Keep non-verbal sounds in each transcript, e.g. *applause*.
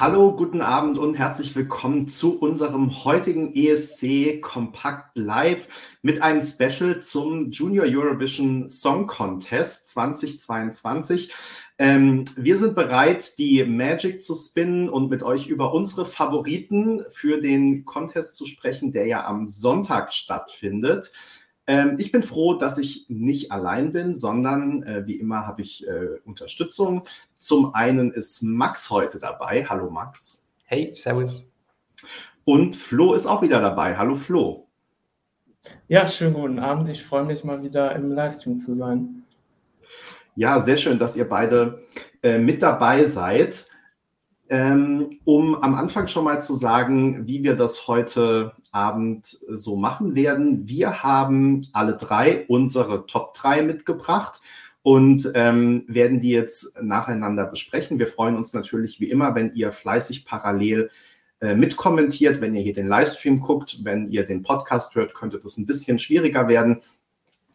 Hallo, guten Abend und herzlich willkommen zu unserem heutigen ESC Kompakt Live mit einem Special zum Junior Eurovision Song Contest 2022. Ähm, wir sind bereit, die Magic zu spinnen und mit euch über unsere Favoriten für den Contest zu sprechen, der ja am Sonntag stattfindet. Ähm, ich bin froh, dass ich nicht allein bin, sondern äh, wie immer habe ich äh, Unterstützung. Zum einen ist Max heute dabei. Hallo Max. Hey, Servus. Und Flo ist auch wieder dabei. Hallo Flo. Ja, schönen guten Abend. Ich freue mich mal wieder im Livestream zu sein. Ja, sehr schön, dass ihr beide äh, mit dabei seid. Ähm, um am Anfang schon mal zu sagen, wie wir das heute Abend so machen werden. Wir haben alle drei unsere Top 3 mitgebracht und ähm, werden die jetzt nacheinander besprechen. Wir freuen uns natürlich wie immer, wenn ihr fleißig parallel äh, mitkommentiert, wenn ihr hier den Livestream guckt, wenn ihr den Podcast hört, könnte das ein bisschen schwieriger werden.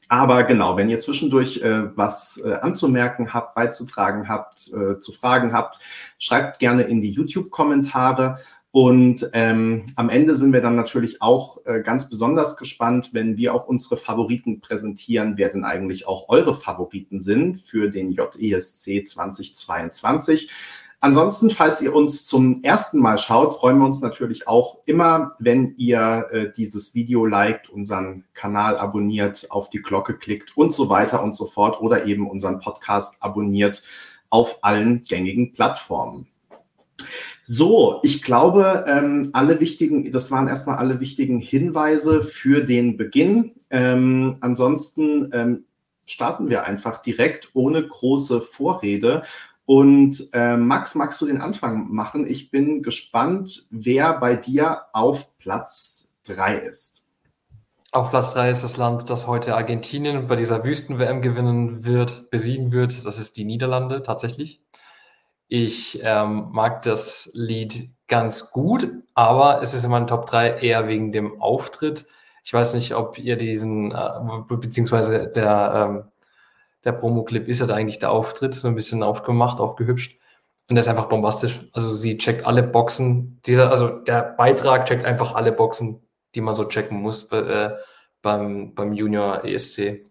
Aber genau, wenn ihr zwischendurch äh, was äh, anzumerken habt, beizutragen habt, äh, zu fragen habt, schreibt gerne in die YouTube-Kommentare. Und ähm, am Ende sind wir dann natürlich auch äh, ganz besonders gespannt, wenn wir auch unsere Favoriten präsentieren, wer denn eigentlich auch eure Favoriten sind für den JESC 2022. Ansonsten, falls ihr uns zum ersten Mal schaut, freuen wir uns natürlich auch immer, wenn ihr äh, dieses Video liked, unseren Kanal abonniert, auf die Glocke klickt und so weiter und so fort oder eben unseren Podcast abonniert auf allen gängigen Plattformen. So, ich glaube, ähm, alle wichtigen, das waren erstmal alle wichtigen Hinweise für den Beginn. Ähm, ansonsten ähm, starten wir einfach direkt ohne große Vorrede und äh, Max, magst du den Anfang machen? Ich bin gespannt, wer bei dir auf Platz 3 ist. Auf Platz 3 ist das Land, das heute Argentinien bei dieser Wüsten-WM gewinnen wird, besiegen wird. Das ist die Niederlande tatsächlich. Ich ähm, mag das Lied ganz gut, aber es ist in meinen Top 3 eher wegen dem Auftritt. Ich weiß nicht, ob ihr diesen, äh, beziehungsweise der ähm, der Promo-Clip ist ja da eigentlich der Auftritt, so ein bisschen aufgemacht, aufgehübscht. Und der ist einfach bombastisch. Also sie checkt alle Boxen. Dieser, also der Beitrag checkt einfach alle Boxen, die man so checken muss bei, äh, beim, beim Junior ESC.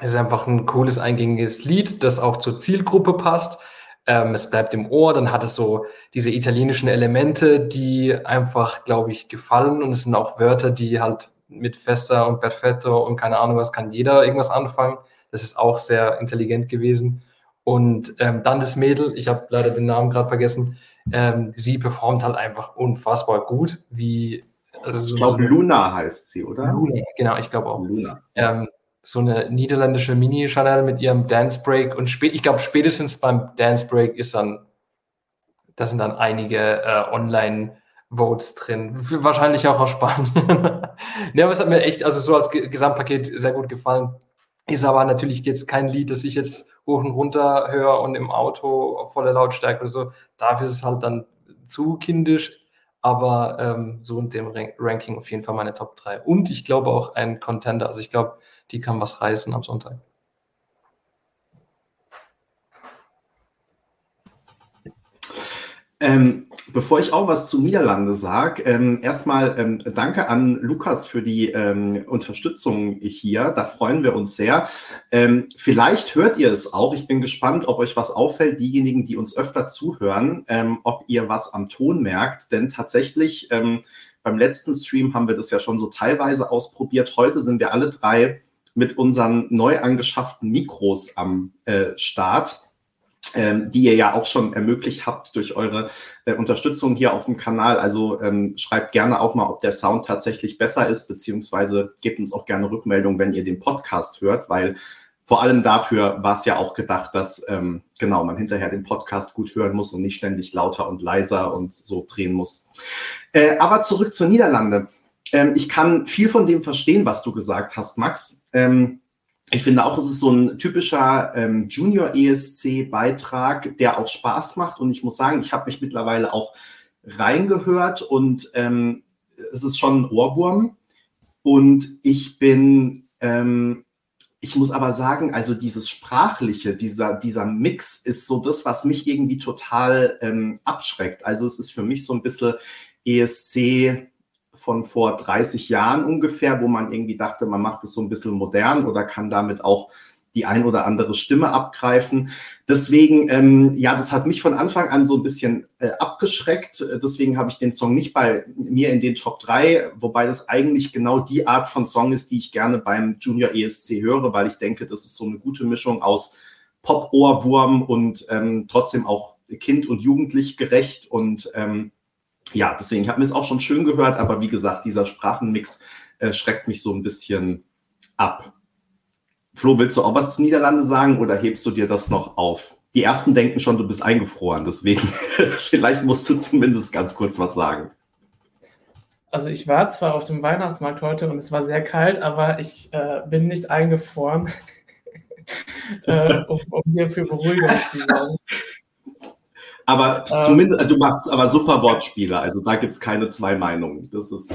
Es ist einfach ein cooles, eingängiges Lied, das auch zur Zielgruppe passt. Ähm, es bleibt im Ohr, dann hat es so diese italienischen Elemente, die einfach, glaube ich, gefallen. Und es sind auch Wörter, die halt mit Festa und Perfetto und keine Ahnung was kann jeder irgendwas anfangen. Das ist auch sehr intelligent gewesen. Und ähm, dann das Mädel, ich habe leider den Namen gerade vergessen, ähm, sie performt halt einfach unfassbar gut. Wie, also so, ich glaube, so Luna heißt sie, oder? Luna, genau, ich glaube auch. Luna. Ähm, so eine niederländische Mini-Chanel mit ihrem Dance Break. Und spät, ich glaube, spätestens beim Dance Break ist dann, da sind dann einige äh, Online- Votes drin. Wahrscheinlich auch aus Spanien. *laughs* ne, aber es hat mir echt, also so als Gesamtpaket sehr gut gefallen. Ist aber natürlich jetzt kein Lied, das ich jetzt hoch und runter höre und im Auto voller Lautstärke oder so. Dafür ist es halt dann zu kindisch, aber ähm, so in dem Ranking auf jeden Fall meine Top 3. Und ich glaube auch ein Contender. Also ich glaube, die kann was reißen am Sonntag. Ähm, bevor ich auch was zu Niederlande sage, ähm, erstmal ähm, danke an Lukas für die ähm, Unterstützung hier. Da freuen wir uns sehr. Ähm, vielleicht hört ihr es auch. Ich bin gespannt, ob euch was auffällt, diejenigen, die uns öfter zuhören, ähm, ob ihr was am Ton merkt. Denn tatsächlich beim letzten Stream haben wir das ja schon so teilweise ausprobiert. Heute sind wir alle drei mit unseren neu angeschafften Mikros am äh, Start ähm, die ihr ja auch schon ermöglicht habt durch eure äh, Unterstützung hier auf dem Kanal. Also ähm, schreibt gerne auch mal, ob der Sound tatsächlich besser ist, beziehungsweise gebt uns auch gerne Rückmeldung, wenn ihr den Podcast hört, weil vor allem dafür war es ja auch gedacht, dass ähm, genau man hinterher den Podcast gut hören muss und nicht ständig lauter und leiser und so drehen muss. Äh, aber zurück zur Niederlande. Ähm, ich kann viel von dem verstehen, was du gesagt hast, Max. Ähm, ich finde auch, es ist so ein typischer ähm, Junior-ESC-Beitrag, der auch Spaß macht. Und ich muss sagen, ich habe mich mittlerweile auch reingehört und ähm, es ist schon ein Ohrwurm. Und ich bin ähm, ich muss aber sagen, also dieses Sprachliche, dieser, dieser Mix ist so das, was mich irgendwie total ähm, abschreckt. Also es ist für mich so ein bisschen ESC von vor 30 Jahren ungefähr, wo man irgendwie dachte, man macht es so ein bisschen modern oder kann damit auch die ein oder andere Stimme abgreifen. Deswegen, ähm, ja, das hat mich von Anfang an so ein bisschen äh, abgeschreckt. Deswegen habe ich den Song nicht bei mir in den Top 3, wobei das eigentlich genau die Art von Song ist, die ich gerne beim Junior ESC höre, weil ich denke, das ist so eine gute Mischung aus Pop-Ohrwurm und ähm, trotzdem auch kind- und jugendlich gerecht. Und ähm, ja, deswegen, ich habe mir es auch schon schön gehört, aber wie gesagt, dieser Sprachenmix äh, schreckt mich so ein bisschen ab. Flo, willst du auch was zu Niederlande sagen oder hebst du dir das noch auf? Die ersten denken schon, du bist eingefroren, deswegen *laughs* vielleicht musst du zumindest ganz kurz was sagen. Also ich war zwar auf dem Weihnachtsmarkt heute und es war sehr kalt, aber ich äh, bin nicht eingefroren, *laughs* äh, um, um, hier für Beruhigung zu sorgen. Aber ähm, zumindest, du machst aber super Wortspiele, also da gibt es keine zwei Meinungen. Das ist. *laughs*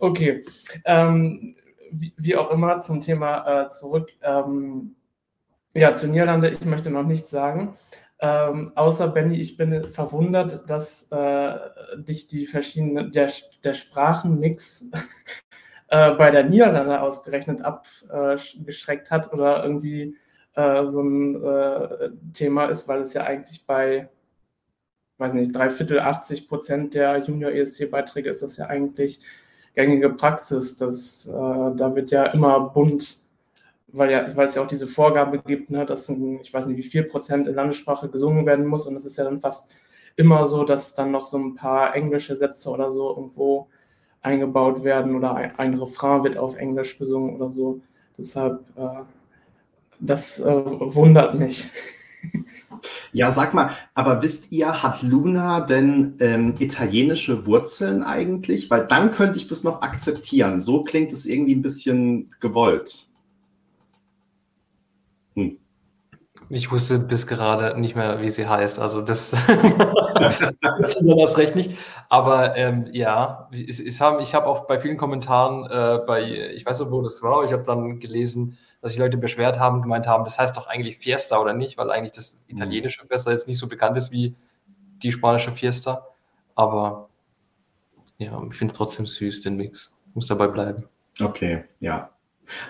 okay. Ähm, wie, wie, auch immer zum Thema äh, zurück. Ähm, ja, zu Niederlande, ich möchte noch nichts sagen. Ähm, außer Benny, ich bin verwundert, dass äh, dich die verschiedenen, der, der Sprachenmix *laughs* äh, bei der Niederlande ausgerechnet abgeschreckt hat oder irgendwie äh, so ein äh, Thema ist, weil es ja eigentlich bei, weiß nicht, drei Viertel, 80 Prozent der Junior-ESC-Beiträge ist das ja eigentlich gängige Praxis. Das, äh, da wird ja immer bunt, weil, ja, weil es ja auch diese Vorgabe gibt, ne, dass ein, ich weiß nicht, wie viel Prozent in Landessprache gesungen werden muss. Und es ist ja dann fast immer so, dass dann noch so ein paar englische Sätze oder so irgendwo eingebaut werden oder ein, ein Refrain wird auf Englisch gesungen oder so. Deshalb, äh, das äh, wundert mich. Ja, sag mal, aber wisst ihr, hat Luna denn ähm, italienische Wurzeln eigentlich? Weil dann könnte ich das noch akzeptieren. So klingt es irgendwie ein bisschen gewollt. Hm. Ich wusste bis gerade nicht mehr, wie sie heißt. Also das, *laughs* das das recht nicht. Aber ähm, ja, ich, ich habe hab auch bei vielen Kommentaren, äh, bei, ich weiß nicht, wo das war, ich habe dann gelesen, dass sich Leute beschwert haben, gemeint haben, das heißt doch eigentlich Fiesta oder nicht, weil eigentlich das mhm. italienische Fiesta jetzt nicht so bekannt ist wie die spanische Fiesta. Aber ja, ich finde es trotzdem süß, den Mix. Muss dabei bleiben. Okay, ja.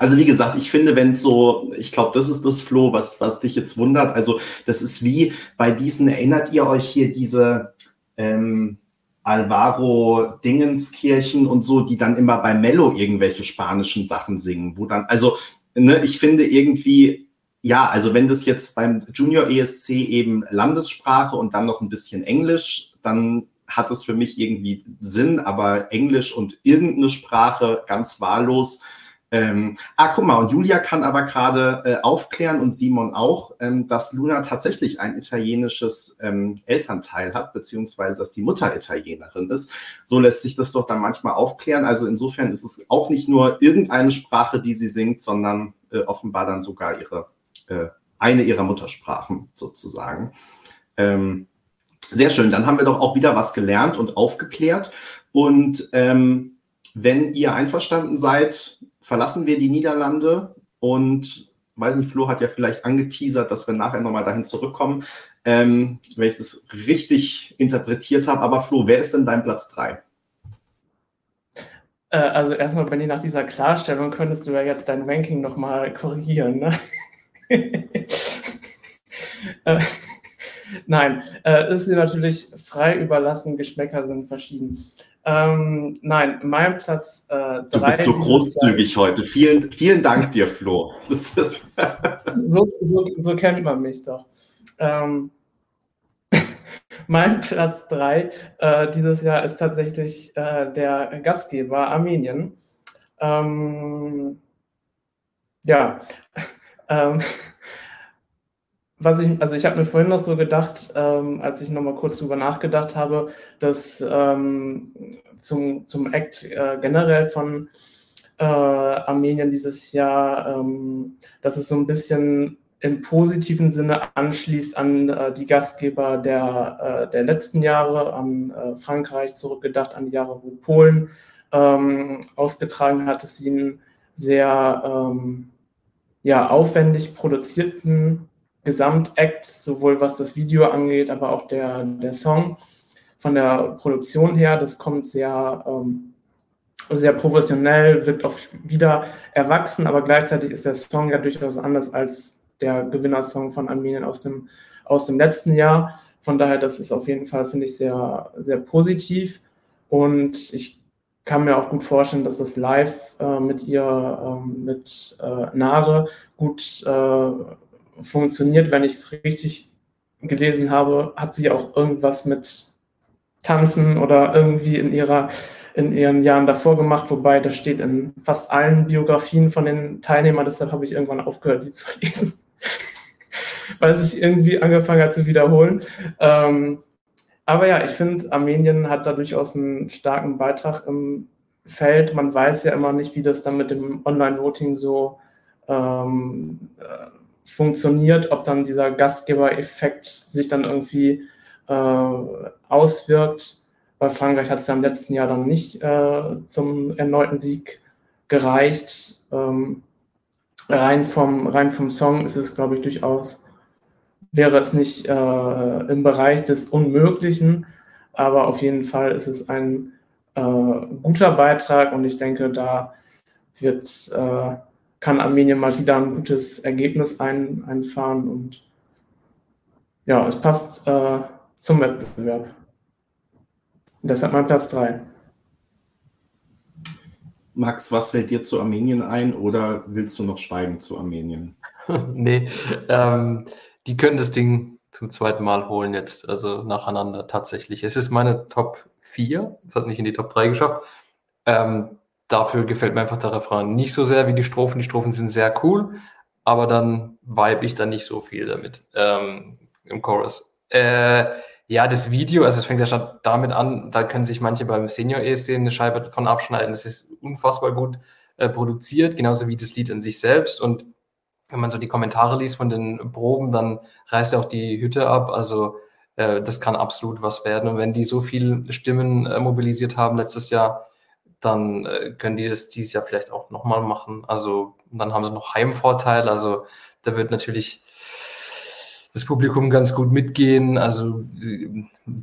Also wie gesagt, ich finde, wenn es so, ich glaube, das ist das Flo, was, was dich jetzt wundert. Also das ist wie bei diesen, erinnert ihr euch hier diese ähm, Alvaro Dingenskirchen und so, die dann immer bei Mello irgendwelche spanischen Sachen singen, wo dann, also ne, ich finde irgendwie, ja, also wenn das jetzt beim Junior ESC eben Landessprache und dann noch ein bisschen Englisch, dann hat es für mich irgendwie Sinn, aber Englisch und irgendeine Sprache ganz wahllos ähm, ah, guck mal, und Julia kann aber gerade äh, aufklären und Simon auch, ähm, dass Luna tatsächlich ein italienisches ähm, Elternteil hat, beziehungsweise dass die Mutter Italienerin ist. So lässt sich das doch dann manchmal aufklären. Also insofern ist es auch nicht nur irgendeine Sprache, die sie singt, sondern äh, offenbar dann sogar ihre äh, eine ihrer Muttersprachen sozusagen. Ähm, sehr schön, dann haben wir doch auch wieder was gelernt und aufgeklärt. Und ähm, wenn ihr einverstanden seid, verlassen wir die Niederlande und weiß nicht, Flo hat ja vielleicht angeteasert, dass wir nachher nochmal dahin zurückkommen, ähm, wenn ich das richtig interpretiert habe. Aber Flo, wer ist denn dein Platz 3? Äh, also erstmal, Benny, nach dieser Klarstellung könntest du ja jetzt dein Ranking nochmal korrigieren. Ne? *laughs* äh, nein, äh, es ist dir natürlich frei überlassen, Geschmäcker sind verschieden. Ähm, nein, mein Platz 3. Äh, du bist so großzügig heute. Vielen, vielen Dank dir, Flo. *laughs* so, so, so, kennt man mich doch. Ähm, *laughs* mein Platz 3 äh, dieses Jahr ist tatsächlich äh, der Gastgeber Armenien. Ähm, ja, *laughs* ähm, was ich, also ich habe mir vorhin noch so gedacht, ähm, als ich nochmal kurz drüber nachgedacht habe, dass ähm, zum, zum Act äh, generell von äh, Armenien dieses Jahr, ähm, dass es so ein bisschen im positiven Sinne anschließt an äh, die Gastgeber der, äh, der letzten Jahre, an äh, Frankreich zurückgedacht, an die Jahre, wo Polen ähm, ausgetragen hat, dass sie ein sehr ähm, ja, aufwendig produzierten Gesamtakt, sowohl was das Video angeht, aber auch der, der Song von der Produktion her. Das kommt sehr, ähm, sehr professionell, wirkt auch wieder erwachsen, aber gleichzeitig ist der Song ja durchaus anders als der Gewinnersong von Armenien aus dem, aus dem letzten Jahr. Von daher, das ist auf jeden Fall, finde ich, sehr, sehr positiv. Und ich kann mir auch gut vorstellen, dass das live äh, mit ihr, äh, mit äh, Nare gut äh, funktioniert. Wenn ich es richtig gelesen habe, hat sie auch irgendwas mit Tanzen oder irgendwie in ihrer in ihren Jahren davor gemacht, wobei das steht in fast allen Biografien von den Teilnehmern, deshalb habe ich irgendwann aufgehört, die zu *laughs* lesen, weil es sich irgendwie angefangen hat zu wiederholen. Ähm, aber ja, ich finde, Armenien hat da durchaus einen starken Beitrag im Feld. Man weiß ja immer nicht, wie das dann mit dem Online-Voting so ähm, äh, funktioniert, ob dann dieser Gastgebereffekt sich dann irgendwie äh, auswirkt. Bei Frankreich hat es ja im letzten Jahr dann nicht äh, zum erneuten Sieg gereicht. Ähm, rein, vom, rein vom Song ist es, glaube ich, durchaus, wäre es nicht äh, im Bereich des Unmöglichen, aber auf jeden Fall ist es ein äh, guter Beitrag und ich denke, da wird, äh, kann Armenien mal wieder ein gutes Ergebnis ein, einfahren und ja, es passt äh, zum Wettbewerb. Deshalb mein Platz 3. Max, was fällt dir zu Armenien ein oder willst du noch schweigen zu Armenien? *laughs* nee, ähm, die können das Ding zum zweiten Mal holen jetzt, also nacheinander tatsächlich. Es ist meine Top 4, es hat nicht in die Top 3 geschafft. Ähm, dafür gefällt mir einfach der Refrain nicht so sehr wie die Strophen. Die Strophen sind sehr cool, aber dann vibe ich da nicht so viel damit ähm, im Chorus. Äh, ja, das Video, also es fängt ja schon damit an, da können sich manche beim Senior ESC eine Scheibe davon abschneiden. Es ist unfassbar gut äh, produziert, genauso wie das Lied an sich selbst. Und wenn man so die Kommentare liest von den Proben, dann reißt er auch die Hütte ab. Also äh, das kann absolut was werden. Und wenn die so viele Stimmen äh, mobilisiert haben letztes Jahr, dann äh, können die das dieses Jahr vielleicht auch nochmal machen. Also dann haben sie noch Heimvorteil. Also da wird natürlich das Publikum ganz gut mitgehen. Also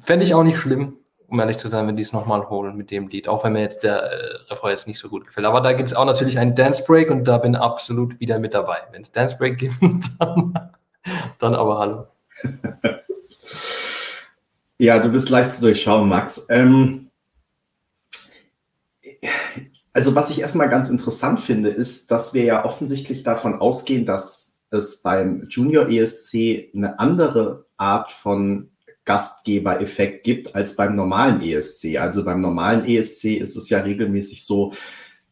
fände ich auch nicht schlimm, um ehrlich zu sein, wenn die es nochmal holen mit dem Lied, auch wenn mir jetzt der äh, Refrain jetzt nicht so gut gefällt. Aber da gibt es auch natürlich einen Dance Break und da bin absolut wieder mit dabei. Wenn es Dance Break gibt, *laughs* dann, dann aber hallo. *laughs* Ja, du bist leicht zu durchschauen, Max. Ähm, also was ich erstmal ganz interessant finde, ist, dass wir ja offensichtlich davon ausgehen, dass es beim Junior ESC eine andere Art von Gastgebereffekt gibt als beim normalen ESC. Also beim normalen ESC ist es ja regelmäßig so,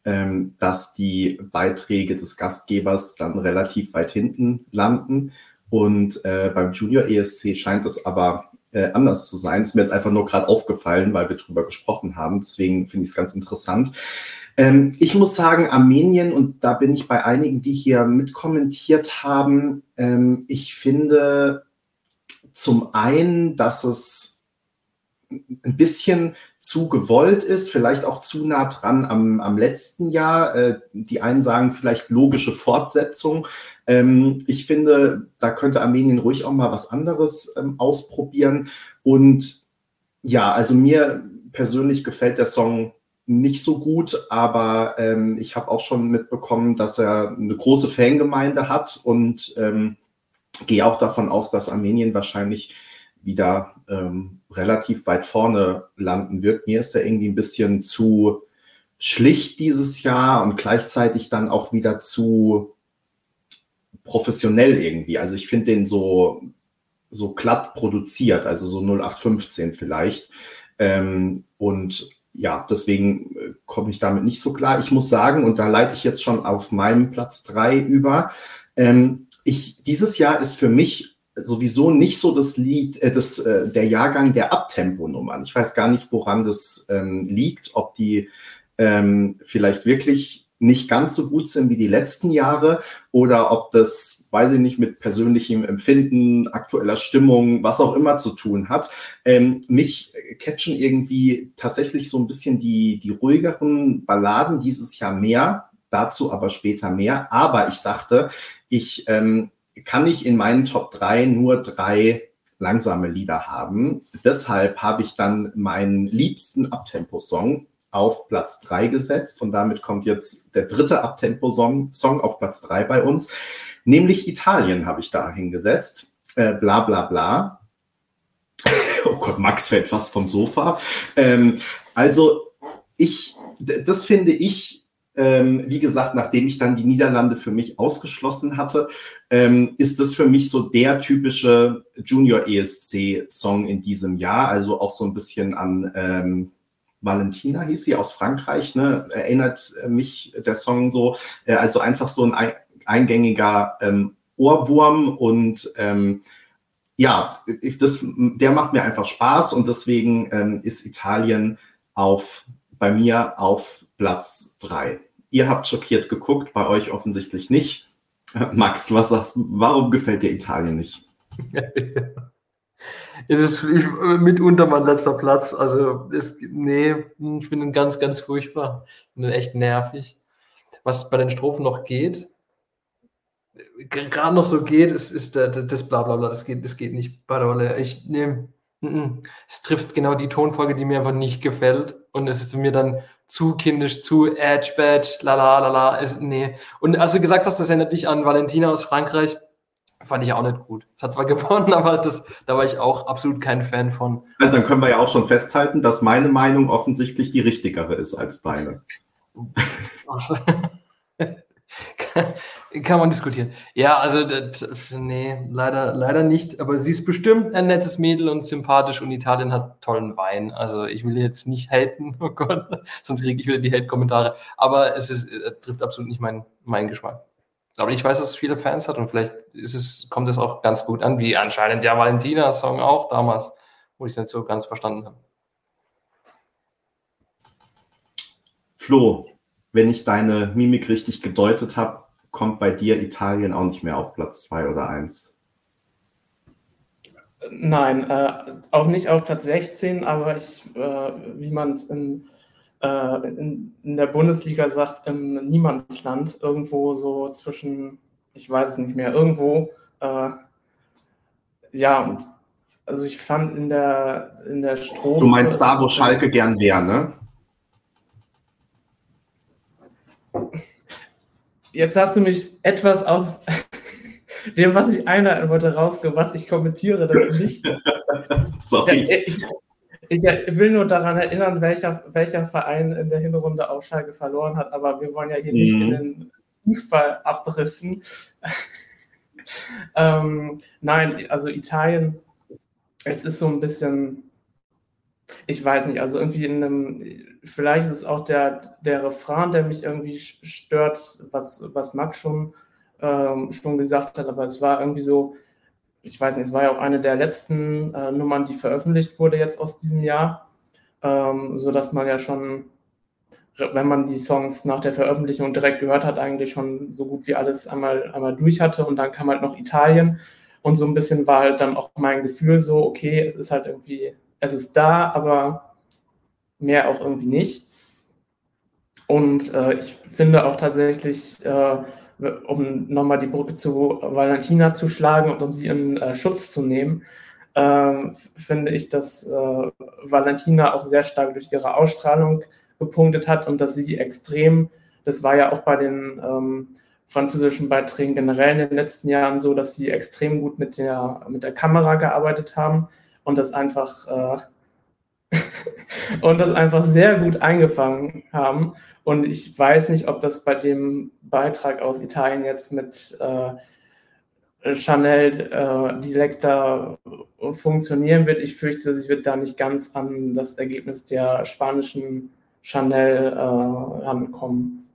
ähm, dass die Beiträge des Gastgebers dann relativ weit hinten landen. Und äh, beim Junior ESC scheint es aber äh, anders zu sein. Ist mir jetzt einfach nur gerade aufgefallen, weil wir darüber gesprochen haben. Deswegen finde ich es ganz interessant. Ähm, ich muss sagen, Armenien, und da bin ich bei einigen, die hier mitkommentiert haben, ähm, ich finde zum einen, dass es ein bisschen zu gewollt ist, vielleicht auch zu nah dran am, am letzten Jahr. Äh, die einen sagen vielleicht logische Fortsetzung. Ähm, ich finde, da könnte Armenien ruhig auch mal was anderes ähm, ausprobieren. Und ja, also mir persönlich gefällt der Song nicht so gut, aber ähm, ich habe auch schon mitbekommen, dass er eine große Fangemeinde hat und ähm, gehe auch davon aus, dass Armenien wahrscheinlich wieder ähm, relativ weit vorne landen wird. Mir ist er irgendwie ein bisschen zu schlicht dieses Jahr und gleichzeitig dann auch wieder zu professionell irgendwie. Also ich finde den so, so glatt produziert, also so 0815 vielleicht. Ähm, und ja, deswegen äh, komme ich damit nicht so klar. Ich muss sagen, und da leite ich jetzt schon auf meinem Platz drei über, ähm, ich, dieses Jahr ist für mich sowieso nicht so das Lied, äh, das, äh, der Jahrgang der Abtempo-Nummern. Ich weiß gar nicht, woran das ähm, liegt, ob die ähm, vielleicht wirklich nicht ganz so gut sind wie die letzten Jahre oder ob das, weiß ich nicht, mit persönlichem Empfinden, aktueller Stimmung, was auch immer zu tun hat. Ähm, mich catchen irgendwie tatsächlich so ein bisschen die, die ruhigeren Balladen dieses Jahr mehr. dazu aber später mehr. Aber ich dachte, ich ähm, kann nicht in meinen Top 3 nur drei langsame Lieder haben. Deshalb habe ich dann meinen liebsten Abtempo-Song auf Platz 3 gesetzt und damit kommt jetzt der dritte Abtempo-Song Song auf Platz 3 bei uns, nämlich Italien habe ich da hingesetzt. Äh, bla bla bla. *laughs* oh Gott, Max fällt fast vom Sofa. Ähm, also ich, das finde ich ähm, wie gesagt, nachdem ich dann die Niederlande für mich ausgeschlossen hatte, ähm, ist das für mich so der typische Junior ESC-Song in diesem Jahr. Also auch so ein bisschen an ähm, Valentina hieß sie aus Frankreich, ne? erinnert mich der Song so. Äh, also einfach so ein eingängiger ähm, Ohrwurm und ähm, ja, das, der macht mir einfach Spaß und deswegen ähm, ist Italien auf, bei mir auf Platz drei. Ihr habt schockiert geguckt, bei euch offensichtlich nicht. *laughs* Max, was sagst Warum gefällt dir Italien nicht? *laughs* es ist ich, mitunter mein letzter Platz. Also, es, nee, ich finde ihn ganz, ganz furchtbar. Ich finde ihn echt nervig. Was bei den Strophen noch geht, gerade noch so geht, ist, ist das Blablabla. Das geht, das geht nicht Rolle. Ich nehme. Es trifft genau die Tonfolge, die mir einfach nicht gefällt. Und es ist mir dann zu kindisch, zu edge badge, lala, lala, ist, nee. Und als du gesagt hast, das erinnert dich an Valentina aus Frankreich, fand ich auch nicht gut. Es hat zwar *laughs* gewonnen, aber das, da war ich auch absolut kein Fan von. Also dann können wir ja auch schon festhalten, dass meine Meinung offensichtlich die richtigere ist als deine. *laughs* *laughs* Kann man diskutieren. Ja, also, das, nee, leider, leider nicht. Aber sie ist bestimmt ein nettes Mädel und sympathisch und Italien hat tollen Wein. Also, ich will jetzt nicht haten, *laughs* oh Gott, sonst kriege ich wieder die Hate-Kommentare. Aber es ist, äh, trifft absolut nicht meinen mein Geschmack. Aber ich weiß, dass es viele Fans hat und vielleicht ist es, kommt es auch ganz gut an, wie anscheinend der Valentina-Song auch damals, wo ich es nicht so ganz verstanden habe. Flo, wenn ich deine Mimik richtig gedeutet habe, kommt bei dir Italien auch nicht mehr auf Platz 2 oder 1. Nein, äh, auch nicht auf Platz 16, aber ich, äh, wie man es in, äh, in, in, der Bundesliga sagt, im Niemandsland, irgendwo so zwischen, ich weiß es nicht mehr, irgendwo, äh, ja, also ich fand in der, in der Strophe... Du meinst da, wo Schalke gern wäre, ne? Jetzt hast du mich etwas aus *laughs* dem, was ich einhalten wollte, rausgemacht. Ich kommentiere das nicht. *laughs* Sorry. Ich, ich, will nur daran erinnern, welcher, welcher Verein in der Hinrunde auf Schalke verloren hat, aber wir wollen ja hier mhm. nicht in den Fußball abdriften. *laughs* ähm, nein, also Italien, es ist so ein bisschen ich weiß nicht, also irgendwie in einem, vielleicht ist es auch der, der Refrain, der mich irgendwie stört, was, was Max schon, ähm, schon gesagt hat, aber es war irgendwie so, ich weiß nicht, es war ja auch eine der letzten äh, Nummern, die veröffentlicht wurde jetzt aus diesem Jahr, ähm, sodass man ja schon, wenn man die Songs nach der Veröffentlichung direkt gehört hat, eigentlich schon so gut wie alles einmal, einmal durch hatte und dann kam halt noch Italien. Und so ein bisschen war halt dann auch mein Gefühl so, okay, es ist halt irgendwie es ist da, aber mehr auch irgendwie nicht. Und äh, ich finde auch tatsächlich, äh, um nochmal die Brücke zu Valentina zu schlagen und um sie in äh, Schutz zu nehmen, ähm, finde ich, dass äh, Valentina auch sehr stark durch ihre Ausstrahlung gepunktet hat und dass sie extrem, das war ja auch bei den ähm, französischen Beiträgen generell in den letzten Jahren so, dass sie extrem gut mit der, mit der Kamera gearbeitet haben und das einfach äh, *laughs* und das einfach sehr gut eingefangen haben. Und ich weiß nicht, ob das bei dem Beitrag aus Italien jetzt mit äh, Chanel äh, Dilecta funktionieren wird. Ich fürchte, sie wird da nicht ganz an das Ergebnis der spanischen Chanel äh, rankommen.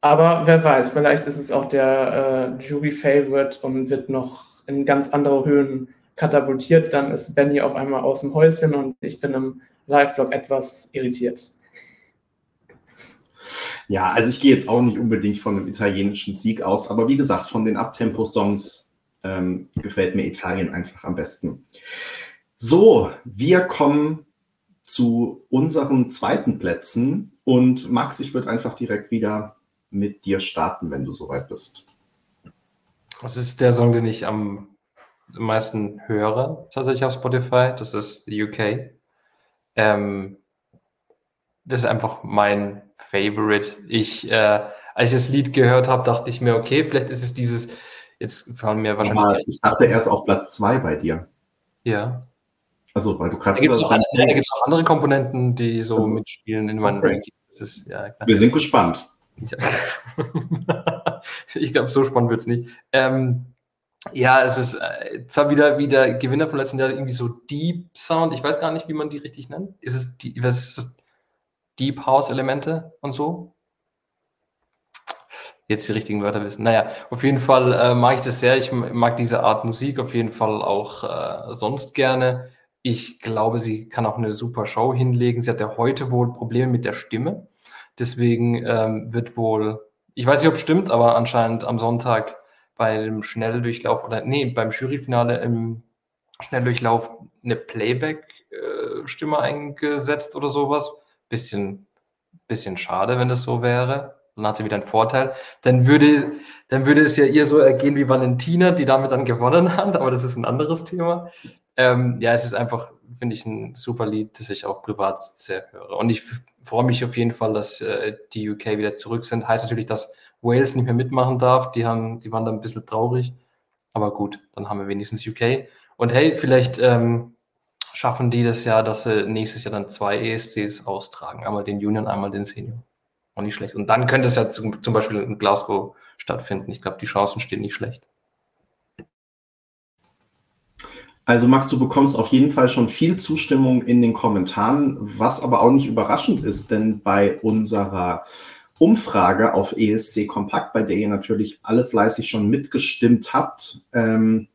Aber wer weiß, vielleicht ist es auch der äh, Jury Favorite und wird noch in ganz andere Höhen katapultiert, dann ist Benny auf einmal aus dem Häuschen und ich bin im Live-Blog etwas irritiert. Ja, also ich gehe jetzt auch nicht unbedingt von einem italienischen Sieg aus, aber wie gesagt, von den Abtempo-Songs ähm, gefällt mir Italien einfach am besten. So, wir kommen zu unseren zweiten Plätzen und Max, ich würde einfach direkt wieder mit dir starten, wenn du soweit bist. Das ist der Song, den ich am meisten höre, tatsächlich auf Spotify. Das ist The UK. Ähm, das ist einfach mein Favorite. Ich, äh, als ich das Lied gehört habe, dachte ich mir, okay, vielleicht ist es dieses, jetzt fallen mir wahrscheinlich. Aber ich dachte erst auf Platz zwei bei dir. Ja. Also, weil du gerade. Da gibt es auch, auch, andere Komponenten, die so also, mitspielen in meinen okay. Ranking. Ja, Wir sind gespannt. Ja. *laughs* ich glaube, so spannend wird es nicht. Ähm, ja, es ist äh, zwar wieder, wieder Gewinner von letzten Jahr irgendwie so Deep Sound. Ich weiß gar nicht, wie man die richtig nennt. Ist es, die, was ist das? Deep House Elemente und so? Jetzt die richtigen Wörter wissen. Naja, auf jeden Fall äh, mag ich das sehr. Ich mag diese Art Musik auf jeden Fall auch äh, sonst gerne. Ich glaube, sie kann auch eine super Show hinlegen. Sie hat ja heute wohl Probleme mit der Stimme. Deswegen ähm, wird wohl, ich weiß nicht, ob es stimmt, aber anscheinend am Sonntag beim Schnelldurchlauf oder nee, beim Juryfinale im Schnelldurchlauf eine Playback-Stimme eingesetzt oder sowas. Bisschen, bisschen schade, wenn das so wäre. Dann hat sie wieder einen Vorteil. Dann würde, dann würde es ja ihr so ergehen wie Valentina, die damit dann gewonnen hat, aber das ist ein anderes Thema. Ähm, ja, es ist einfach, finde ich, ein super Lied, das ich auch privat sehr höre. Und ich freue mich auf jeden Fall, dass äh, die UK wieder zurück sind. Heißt natürlich, dass Wales nicht mehr mitmachen darf. Die, haben, die waren da ein bisschen traurig. Aber gut, dann haben wir wenigstens UK. Und hey, vielleicht ähm, schaffen die das ja, dass sie nächstes Jahr dann zwei ESCs austragen. Einmal den Junior, einmal den Senior. Auch nicht schlecht. Und dann könnte es ja zum, zum Beispiel in Glasgow stattfinden. Ich glaube, die Chancen stehen nicht schlecht. Also Max, du bekommst auf jeden Fall schon viel Zustimmung in den Kommentaren, was aber auch nicht überraschend ist, denn bei unserer Umfrage auf ESC Kompakt, bei der ihr natürlich alle fleißig schon mitgestimmt habt, ähm,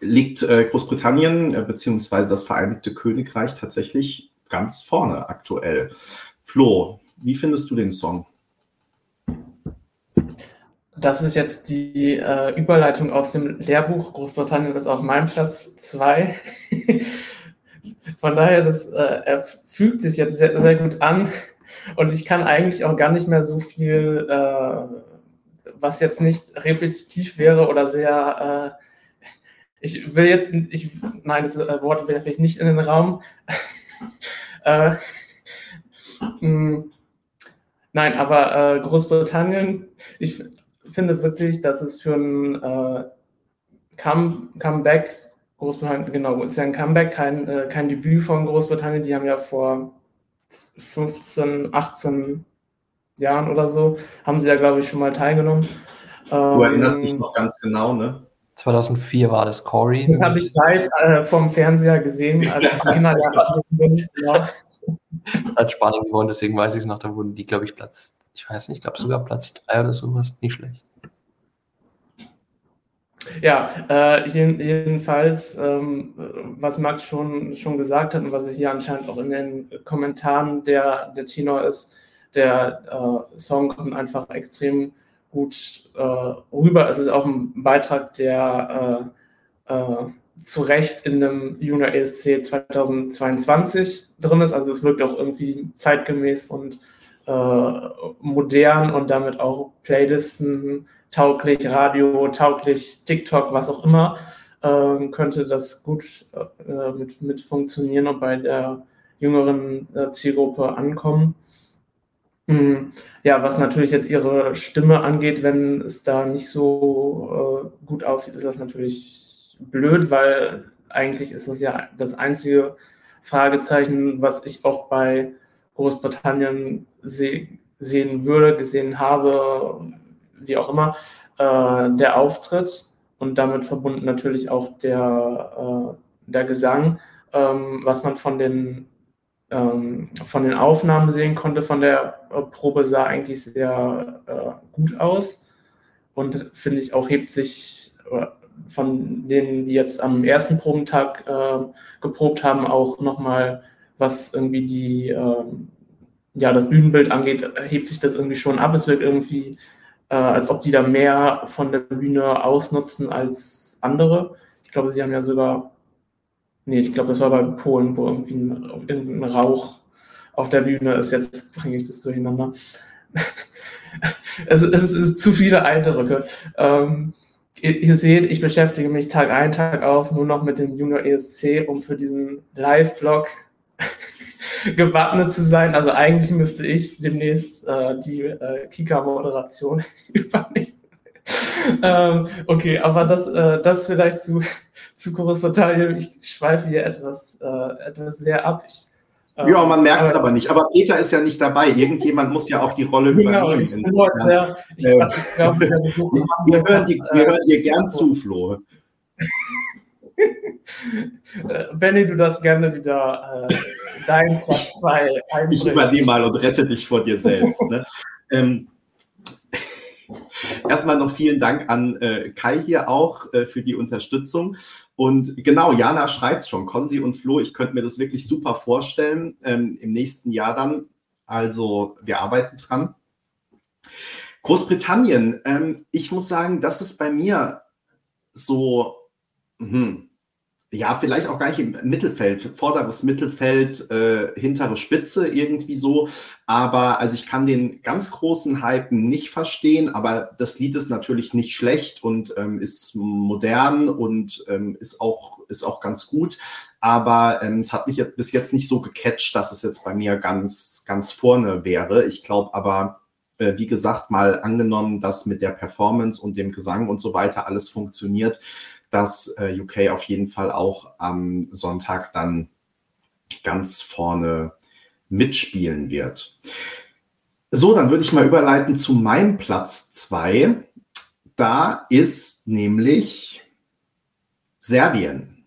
liegt äh, Großbritannien äh, bzw. das Vereinigte Königreich tatsächlich ganz vorne aktuell. Flo, wie findest du den Song? Das ist jetzt die äh, Überleitung aus dem Lehrbuch. Großbritannien ist auch mein Platz 2. *laughs* Von daher, das, äh, fügt sich jetzt sehr, sehr, gut an. Und ich kann eigentlich auch gar nicht mehr so viel, äh, was jetzt nicht repetitiv wäre oder sehr, äh, ich will jetzt, ich, nein, das äh, Wort werfe ich nicht in den Raum. *laughs* Äh, hm, nein, aber Großbritannien, ich finde wirklich, dass es für ein äh, Come Comeback, Großbritannien, genau, ist ja ein Comeback, kein, äh, kein Debüt von Großbritannien. Die haben ja vor 15, 18 Jahren oder so, haben sie ja, glaube ich, schon mal teilgenommen. Du ähm, erinnerst dich noch ganz genau, ne? 2004 war das Corey. Das habe ich live äh, vom Fernseher gesehen, als ich Kinderjahr bin. Ja. *laughs* Hat Spanien gewonnen, deswegen weiß ich es noch. Da wurden die, glaube ich, Platz ich weiß nicht, ich glaube sogar Platz 3 oder sowas, nicht schlecht. Ja, äh, jedenfalls, ähm, was Max schon, schon gesagt hat und was hier anscheinend auch in den Kommentaren der, der Tenor ist, der äh, Song kommt einfach extrem gut äh, rüber. Es ist auch ein Beitrag, der äh, äh, zu Recht in dem Junior ESC 2022 drin ist. Also es wirkt auch irgendwie zeitgemäß und äh, modern und damit auch Playlisten tauglich, Radio tauglich, TikTok, was auch immer, äh, könnte das gut äh, mit, mit funktionieren und bei der jüngeren äh, Zielgruppe ankommen. Hm, ja, was natürlich jetzt ihre Stimme angeht, wenn es da nicht so äh, gut aussieht, ist das natürlich blöd, weil eigentlich ist das ja das einzige Fragezeichen, was ich auch bei Großbritannien se sehen würde, gesehen habe, wie auch immer, äh, der Auftritt und damit verbunden natürlich auch der, äh, der Gesang, ähm, was man von den, ähm, von den Aufnahmen sehen konnte, von der äh, Probe sah eigentlich sehr äh, gut aus und finde ich auch hebt sich äh, von denen, die jetzt am ersten Probentag geprobt haben, auch nochmal was irgendwie die, ähm, ja, das Bühnenbild angeht, hebt sich das irgendwie schon ab. Es wirkt irgendwie, äh, als ob die da mehr von der Bühne ausnutzen als andere. Ich glaube, sie haben ja sogar, nee, ich glaube, das war bei Polen, wo irgendwie ein, ein Rauch auf der Bühne ist. Jetzt bringe ich das durcheinander. *laughs* es, es ist zu viele Eindrücke. Ähm, ihr, ihr, seht, ich beschäftige mich Tag ein, Tag aus nur noch mit dem Junior ESC, um für diesen Live-Blog gewappnet zu sein. Also eigentlich müsste ich demnächst äh, die äh, Kika-Moderation *laughs* übernehmen. ähm, okay, aber das, äh, das vielleicht zu, *laughs* zu Korrespondentalien. Ich schweife hier etwas, äh, etwas sehr ab. Ich, äh, ja, man merkt es aber, aber, nicht. Aber Peter ist ja nicht dabei. Irgendjemand muss ja auch die Rolle genau, übernehmen. Ich bin heute, ja, ich, äh, ich glaub, wir, *laughs* wir, hören die, wir hören dir gern zu, Flo. Äh, Benny, du darfst gerne wieder äh, dein Platz 2 einbringen. Ich übernehme mal und rette dich vor dir selbst. Ne? *laughs* ähm, Erstmal noch vielen Dank an äh, Kai hier auch äh, für die Unterstützung. Und genau, Jana schreibt schon, Konzi und Flo, ich könnte mir das wirklich super vorstellen ähm, im nächsten Jahr dann. Also wir arbeiten dran. Großbritannien, ähm, ich muss sagen, das ist bei mir so, hm, ja, vielleicht auch gar nicht im Mittelfeld, vorderes Mittelfeld, äh, hintere Spitze irgendwie so. Aber also ich kann den ganz großen Hype nicht verstehen, aber das Lied ist natürlich nicht schlecht und ähm, ist modern und ähm, ist, auch, ist auch ganz gut. Aber ähm, es hat mich bis jetzt nicht so gecatcht, dass es jetzt bei mir ganz, ganz vorne wäre. Ich glaube aber, äh, wie gesagt, mal angenommen, dass mit der Performance und dem Gesang und so weiter alles funktioniert, dass äh, UK auf jeden Fall auch am Sonntag dann ganz vorne mitspielen wird. So, dann würde ich mal überleiten zu meinem Platz 2. Da ist nämlich Serbien.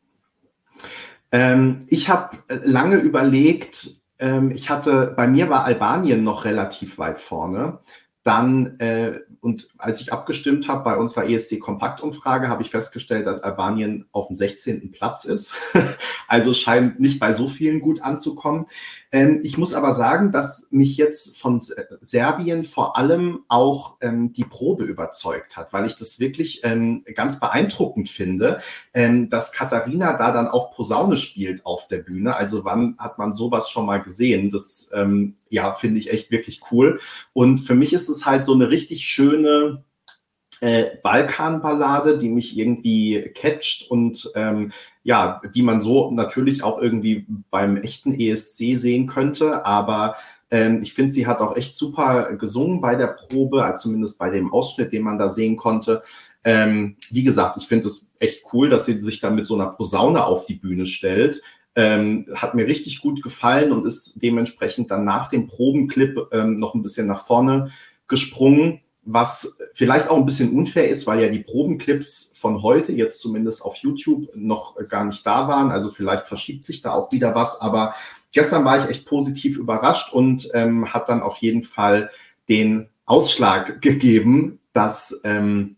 Ähm, ich habe lange überlegt, ähm, ich hatte, bei mir war Albanien noch relativ weit vorne. Dann äh, und als ich abgestimmt habe bei unserer ESC-Kompaktumfrage, habe ich festgestellt, dass Albanien auf dem 16. Platz ist. *laughs* also scheint nicht bei so vielen gut anzukommen. Ähm, ich muss aber sagen, dass mich jetzt von Serbien vor allem auch ähm, die Probe überzeugt hat, weil ich das wirklich ähm, ganz beeindruckend finde, ähm, dass Katharina da dann auch Posaune spielt auf der Bühne. Also wann hat man sowas schon mal gesehen? Das ähm, ja, finde ich echt wirklich cool. Und für mich ist es halt so eine richtig schöne äh, Balkanballade, die mich irgendwie catcht und ähm, ja, die man so natürlich auch irgendwie beim echten ESC sehen könnte, aber ähm, ich finde, sie hat auch echt super gesungen bei der Probe, also zumindest bei dem Ausschnitt, den man da sehen konnte. Ähm, wie gesagt, ich finde es echt cool, dass sie sich da mit so einer Posaune auf die Bühne stellt. Ähm, hat mir richtig gut gefallen und ist dementsprechend dann nach dem Probenclip ähm, noch ein bisschen nach vorne gesprungen, was vielleicht auch ein bisschen unfair ist, weil ja die Probenclips von heute jetzt zumindest auf YouTube noch gar nicht da waren. Also vielleicht verschiebt sich da auch wieder was, aber gestern war ich echt positiv überrascht und ähm, hat dann auf jeden Fall den Ausschlag *laughs* gegeben, dass ähm,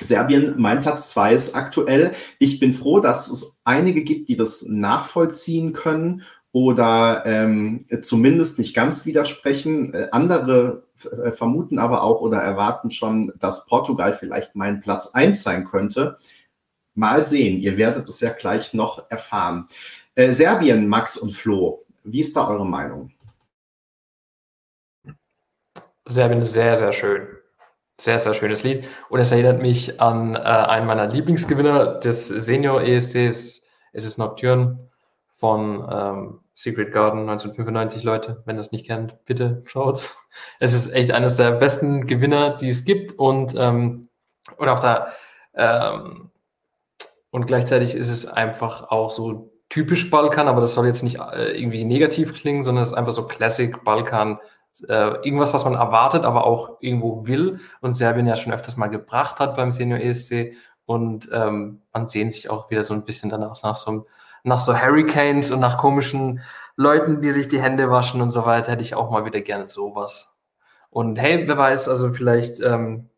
Serbien mein Platz zwei ist aktuell. Ich bin froh, dass es einige gibt, die das nachvollziehen können oder ähm, zumindest nicht ganz widersprechen. Äh, andere vermuten aber auch oder erwarten schon, dass Portugal vielleicht mein Platz eins sein könnte. Mal sehen, ihr werdet es ja gleich noch erfahren. Äh, Serbien, Max und Flo, wie ist da eure Meinung? Serbien ist sehr, sehr schön. Sehr, sehr schönes Lied. Und es erinnert mich an äh, einen meiner Lieblingsgewinner des Senior ESCs. Es ist Nocturne von ähm, Secret Garden 1995, Leute. Wenn ihr es nicht kennt, bitte schaut's. Es ist echt eines der besten Gewinner, die es gibt. Und, ähm, und auf der ähm, und gleichzeitig ist es einfach auch so typisch Balkan, aber das soll jetzt nicht äh, irgendwie negativ klingen, sondern es ist einfach so Classic Balkan äh, irgendwas, was man erwartet, aber auch irgendwo will und Serbien ja schon öfters mal gebracht hat beim Senior ESC und ähm, man sehnt sich auch wieder so ein bisschen danach nach so, nach so Hurricanes und nach komischen Leuten, die sich die Hände waschen und so weiter, hätte ich auch mal wieder gerne sowas. Und hey, wer weiß, also vielleicht, ähm,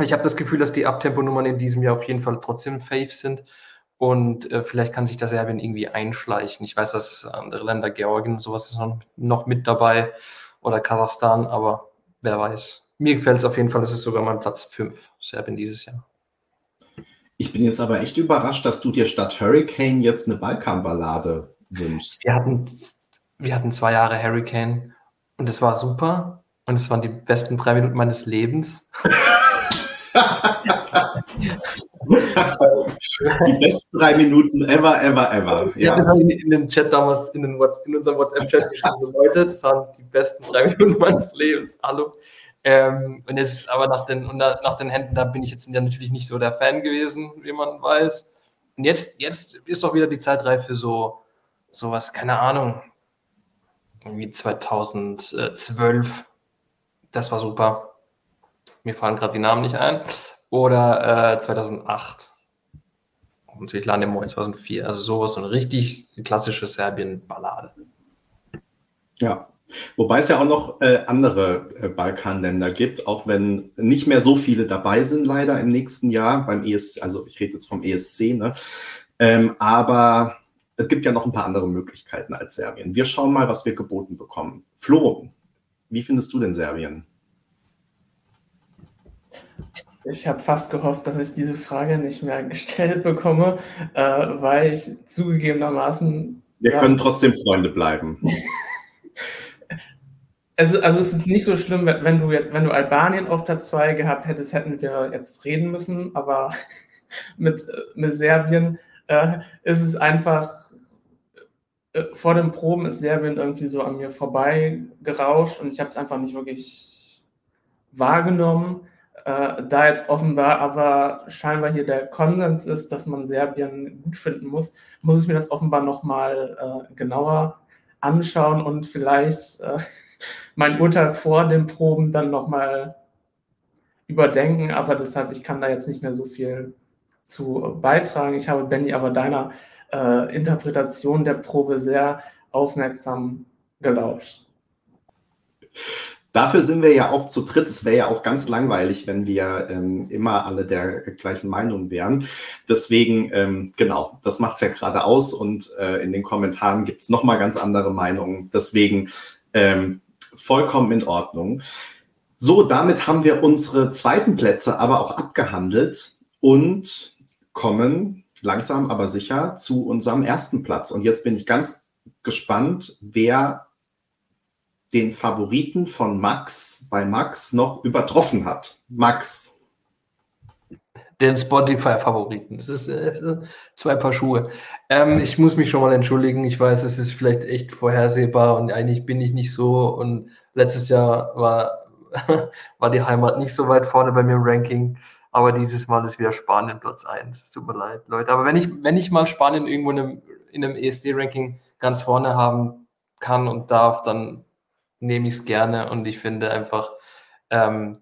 ich habe das Gefühl, dass die Abtempo-Nummern in diesem Jahr auf jeden Fall trotzdem Fave sind. Und äh, vielleicht kann sich das Serbien irgendwie einschleichen. Ich weiß, dass andere Länder, Georgien und sowas ist noch, mit dabei oder Kasachstan, aber wer weiß. Mir gefällt es auf jeden Fall, das ist sogar mein Platz 5, Serbien dieses Jahr. Ich bin jetzt aber echt überrascht, dass du dir statt Hurricane jetzt eine Balkanballade wünschst. Wir hatten, wir hatten zwei Jahre Hurricane und es war super. Und es waren die besten drei Minuten meines Lebens. die besten drei Minuten ever, ever, ever. Ja, das habe ich in den Chat damals, in, den What's, in unserem WhatsApp-Chat geschrieben. So, Leute, das waren die besten drei Minuten meines Lebens. Hallo. Ähm, und jetzt aber nach den, nach den Händen, da bin ich jetzt natürlich nicht so der Fan gewesen, wie man weiß. Und jetzt, jetzt ist doch wieder die Zeit reif für so sowas, keine Ahnung, irgendwie 2012. Das war super. Mir fallen gerade die Namen nicht ein. Oder äh, 2008. Und Svetlana Moy 2004. Also sowas, so eine richtig klassische Serbien-Ballade. Ja, Wobei es ja auch noch äh, andere äh, Balkanländer gibt, auch wenn nicht mehr so viele dabei sind, leider im nächsten Jahr beim ESC, also ich rede jetzt vom ESC, ne? Ähm, aber es gibt ja noch ein paar andere Möglichkeiten als Serbien. Wir schauen mal, was wir geboten bekommen. Flo, wie findest du denn Serbien? Ich habe fast gehofft, dass ich diese Frage nicht mehr gestellt bekomme, äh, weil ich zugegebenermaßen. Wir ja, können trotzdem Freunde bleiben. *laughs* Also, also es ist nicht so schlimm, wenn du jetzt, wenn du Albanien auf Platz 2 gehabt hättest, hätten wir jetzt reden müssen, aber *laughs* mit, mit Serbien äh, ist es einfach, äh, vor den Proben ist Serbien irgendwie so an mir vorbei gerauscht und ich habe es einfach nicht wirklich wahrgenommen. Äh, da jetzt offenbar aber scheinbar hier der Konsens ist, dass man Serbien gut finden muss, muss ich mir das offenbar nochmal äh, genauer anschauen und vielleicht äh, mein Urteil vor den Proben dann nochmal überdenken, aber deshalb, ich kann da jetzt nicht mehr so viel zu beitragen. Ich habe, Benny, aber deiner äh, Interpretation der Probe sehr aufmerksam gelauscht. Dafür sind wir ja auch zu dritt. Es wäre ja auch ganz langweilig, wenn wir ähm, immer alle der gleichen Meinung wären. Deswegen, ähm, genau, das macht es ja gerade aus und äh, in den Kommentaren gibt es nochmal ganz andere Meinungen. Deswegen ähm, vollkommen in Ordnung. So, damit haben wir unsere zweiten Plätze aber auch abgehandelt und kommen langsam aber sicher zu unserem ersten Platz. Und jetzt bin ich ganz gespannt, wer den Favoriten von Max bei Max noch übertroffen hat. Max. Den Spotify-Favoriten. Das ist äh, zwei Paar Schuhe. Ähm, ich muss mich schon mal entschuldigen. Ich weiß, es ist vielleicht echt vorhersehbar und eigentlich bin ich nicht so. Und letztes Jahr war, *laughs* war die Heimat nicht so weit vorne bei mir im Ranking. Aber dieses Mal ist wieder Spanien Platz 1. Es tut mir leid, Leute. Aber wenn ich, wenn ich mal Spanien irgendwo in einem, in einem ESD-Ranking ganz vorne haben kann und darf, dann nehme ich es gerne. Und ich finde einfach, ähm,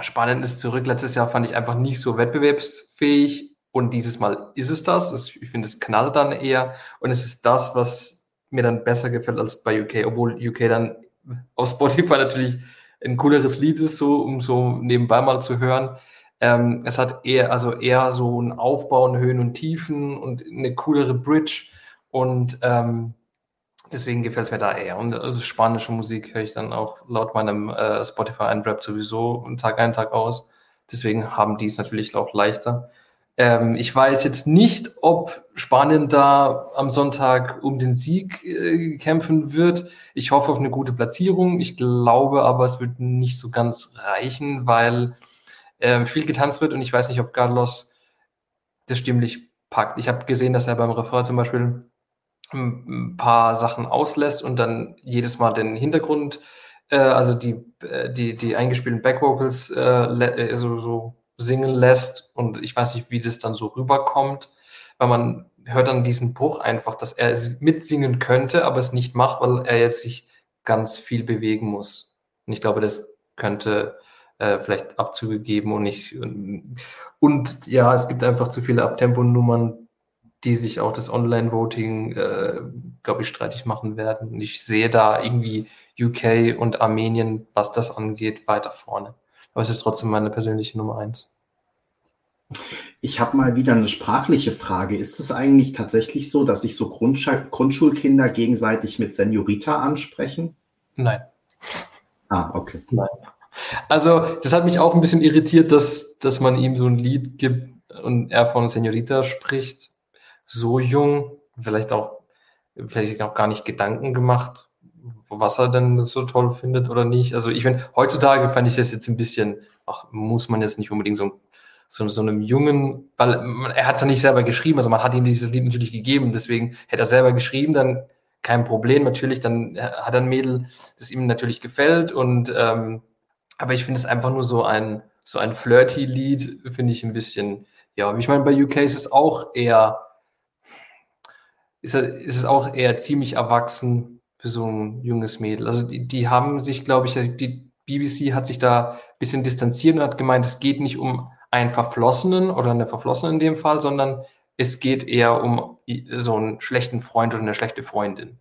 Spanien ist zurück. Letztes Jahr fand ich einfach nicht so wettbewerbsfähig. Und dieses Mal ist es das. Ich finde, es knallt dann eher. Und es ist das, was mir dann besser gefällt als bei UK, obwohl UK dann auf Spotify natürlich ein cooleres Lied ist, so um so nebenbei mal zu hören. Ähm, es hat eher, also eher so ein Aufbau in Höhen und Tiefen und eine coolere Bridge. Und ähm, deswegen gefällt es mir da eher. Und also spanische Musik höre ich dann auch laut meinem äh, Spotify ein Rap sowieso Tag ein, Tag aus. Deswegen haben die es natürlich auch leichter. Ähm, ich weiß jetzt nicht, ob Spanien da am Sonntag um den Sieg äh, kämpfen wird. Ich hoffe auf eine gute Platzierung. Ich glaube aber, es wird nicht so ganz reichen, weil ähm, viel getanzt wird und ich weiß nicht, ob Carlos das stimmlich packt. Ich habe gesehen, dass er beim Refrain zum Beispiel ein paar Sachen auslässt und dann jedes Mal den Hintergrund, äh, also die, äh, die, die eingespielten Backvocals äh, äh, so, so singen lässt und ich weiß nicht, wie das dann so rüberkommt, weil man hört dann diesen Bruch einfach, dass er mitsingen könnte, aber es nicht macht, weil er jetzt sich ganz viel bewegen muss. Und ich glaube, das könnte äh, vielleicht Abzüge geben und nicht. Und, und, ja, es gibt einfach zu viele Abtempo-Nummern, die sich auch das Online-Voting, äh, glaube ich, streitig machen werden. Und ich sehe da irgendwie UK und Armenien, was das angeht, weiter vorne. Aber es ist trotzdem meine persönliche Nummer eins. Ich habe mal wieder eine sprachliche Frage. Ist es eigentlich tatsächlich so, dass sich so Grundschulkinder gegenseitig mit Senorita ansprechen? Nein. Ah, okay. Nein. Also, das hat mich auch ein bisschen irritiert, dass, dass man ihm so ein Lied gibt und er von Senorita spricht. So jung, vielleicht auch, vielleicht auch gar nicht Gedanken gemacht, was er denn so toll findet oder nicht. Also ich finde, heutzutage fand ich das jetzt ein bisschen, ach, muss man jetzt nicht unbedingt so, so, so einem jungen, weil er hat es ja nicht selber geschrieben, also man hat ihm dieses Lied natürlich gegeben, deswegen hätte er selber geschrieben, dann kein Problem, natürlich, dann hat er ein Mädel, das ihm natürlich gefällt und ähm, aber ich finde es einfach nur so ein, so ein flirty Lied, finde ich ein bisschen, ja, ich meine, bei UK ist es auch eher, ist, ist es auch eher ziemlich erwachsen für so ein junges Mädel. Also die, die haben sich, glaube ich, die BBC hat sich da ein bisschen distanziert und hat gemeint, es geht nicht um einen Verflossenen oder eine Verflossene in dem Fall, sondern es geht eher um so einen schlechten Freund oder eine schlechte Freundin.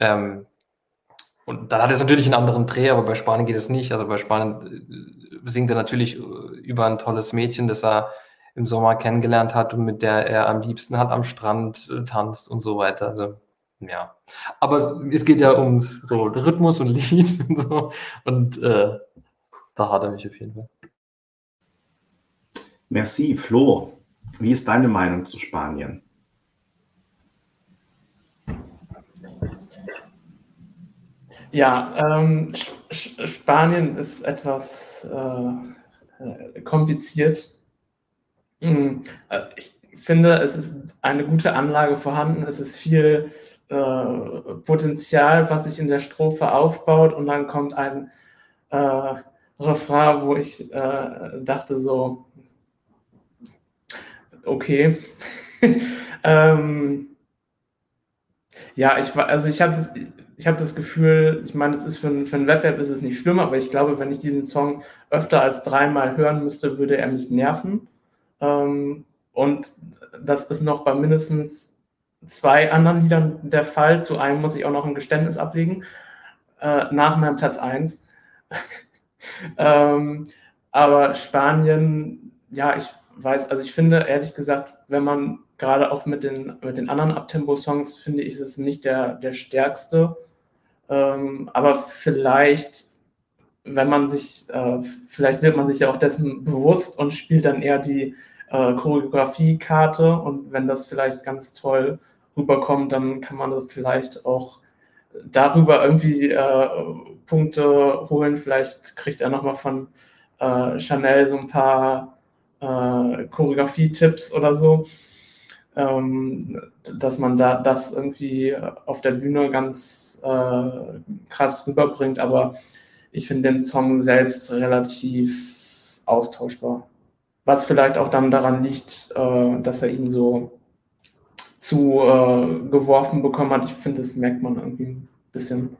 Ähm, und dann hat es natürlich einen anderen Dreh, aber bei Spanien geht es nicht. Also bei Spanien äh, singt er natürlich äh, über ein tolles Mädchen, das er im Sommer kennengelernt hat und mit der er am liebsten hat am Strand äh, tanzt und so weiter. Also ja. Aber es geht ja um so Rhythmus und *laughs* Lied und so. Und äh, da hat er mich auf jeden Fall. Merci, Flo. Wie ist deine Meinung zu Spanien? Ja, ähm, Spanien ist etwas äh, kompliziert. Hm, äh, ich finde, es ist eine gute Anlage vorhanden. Es ist viel äh, Potenzial, was sich in der Strophe aufbaut und dann kommt ein äh, Refrain, wo ich äh, dachte so, okay. *laughs* ähm, ja, ich also ich habe das, ich das Gefühl, ich meine, das ist für, für einen Wettbewerb ist es nicht schlimm, aber ich glaube, wenn ich diesen Song öfter als dreimal hören müsste, würde er mich nerven. Ähm, und das ist noch bei mindestens zwei anderen Liedern der Fall. Zu einem muss ich auch noch ein Geständnis ablegen, äh, nach meinem Platz 1. *laughs* ähm, aber Spanien, ja, ich weiß, also ich finde ehrlich gesagt, wenn man gerade auch mit den, mit den anderen Abtempo-Songs, finde ich es nicht der, der stärkste. Ähm, aber vielleicht, wenn man sich, äh, vielleicht wird man sich ja auch dessen bewusst und spielt dann eher die äh, Choreografiekarte und wenn das vielleicht ganz toll rüberkommt, dann kann man vielleicht auch darüber irgendwie äh, Punkte holen. Vielleicht kriegt er nochmal von äh, Chanel so ein paar äh, Choreografie-Tipps oder so, ähm, dass man da das irgendwie auf der Bühne ganz äh, krass rüberbringt. Aber ich finde den Song selbst relativ austauschbar. Was vielleicht auch dann daran liegt, äh, dass er ihn so zu äh, geworfen bekommen hat. Ich finde, das merkt man irgendwie ein bisschen.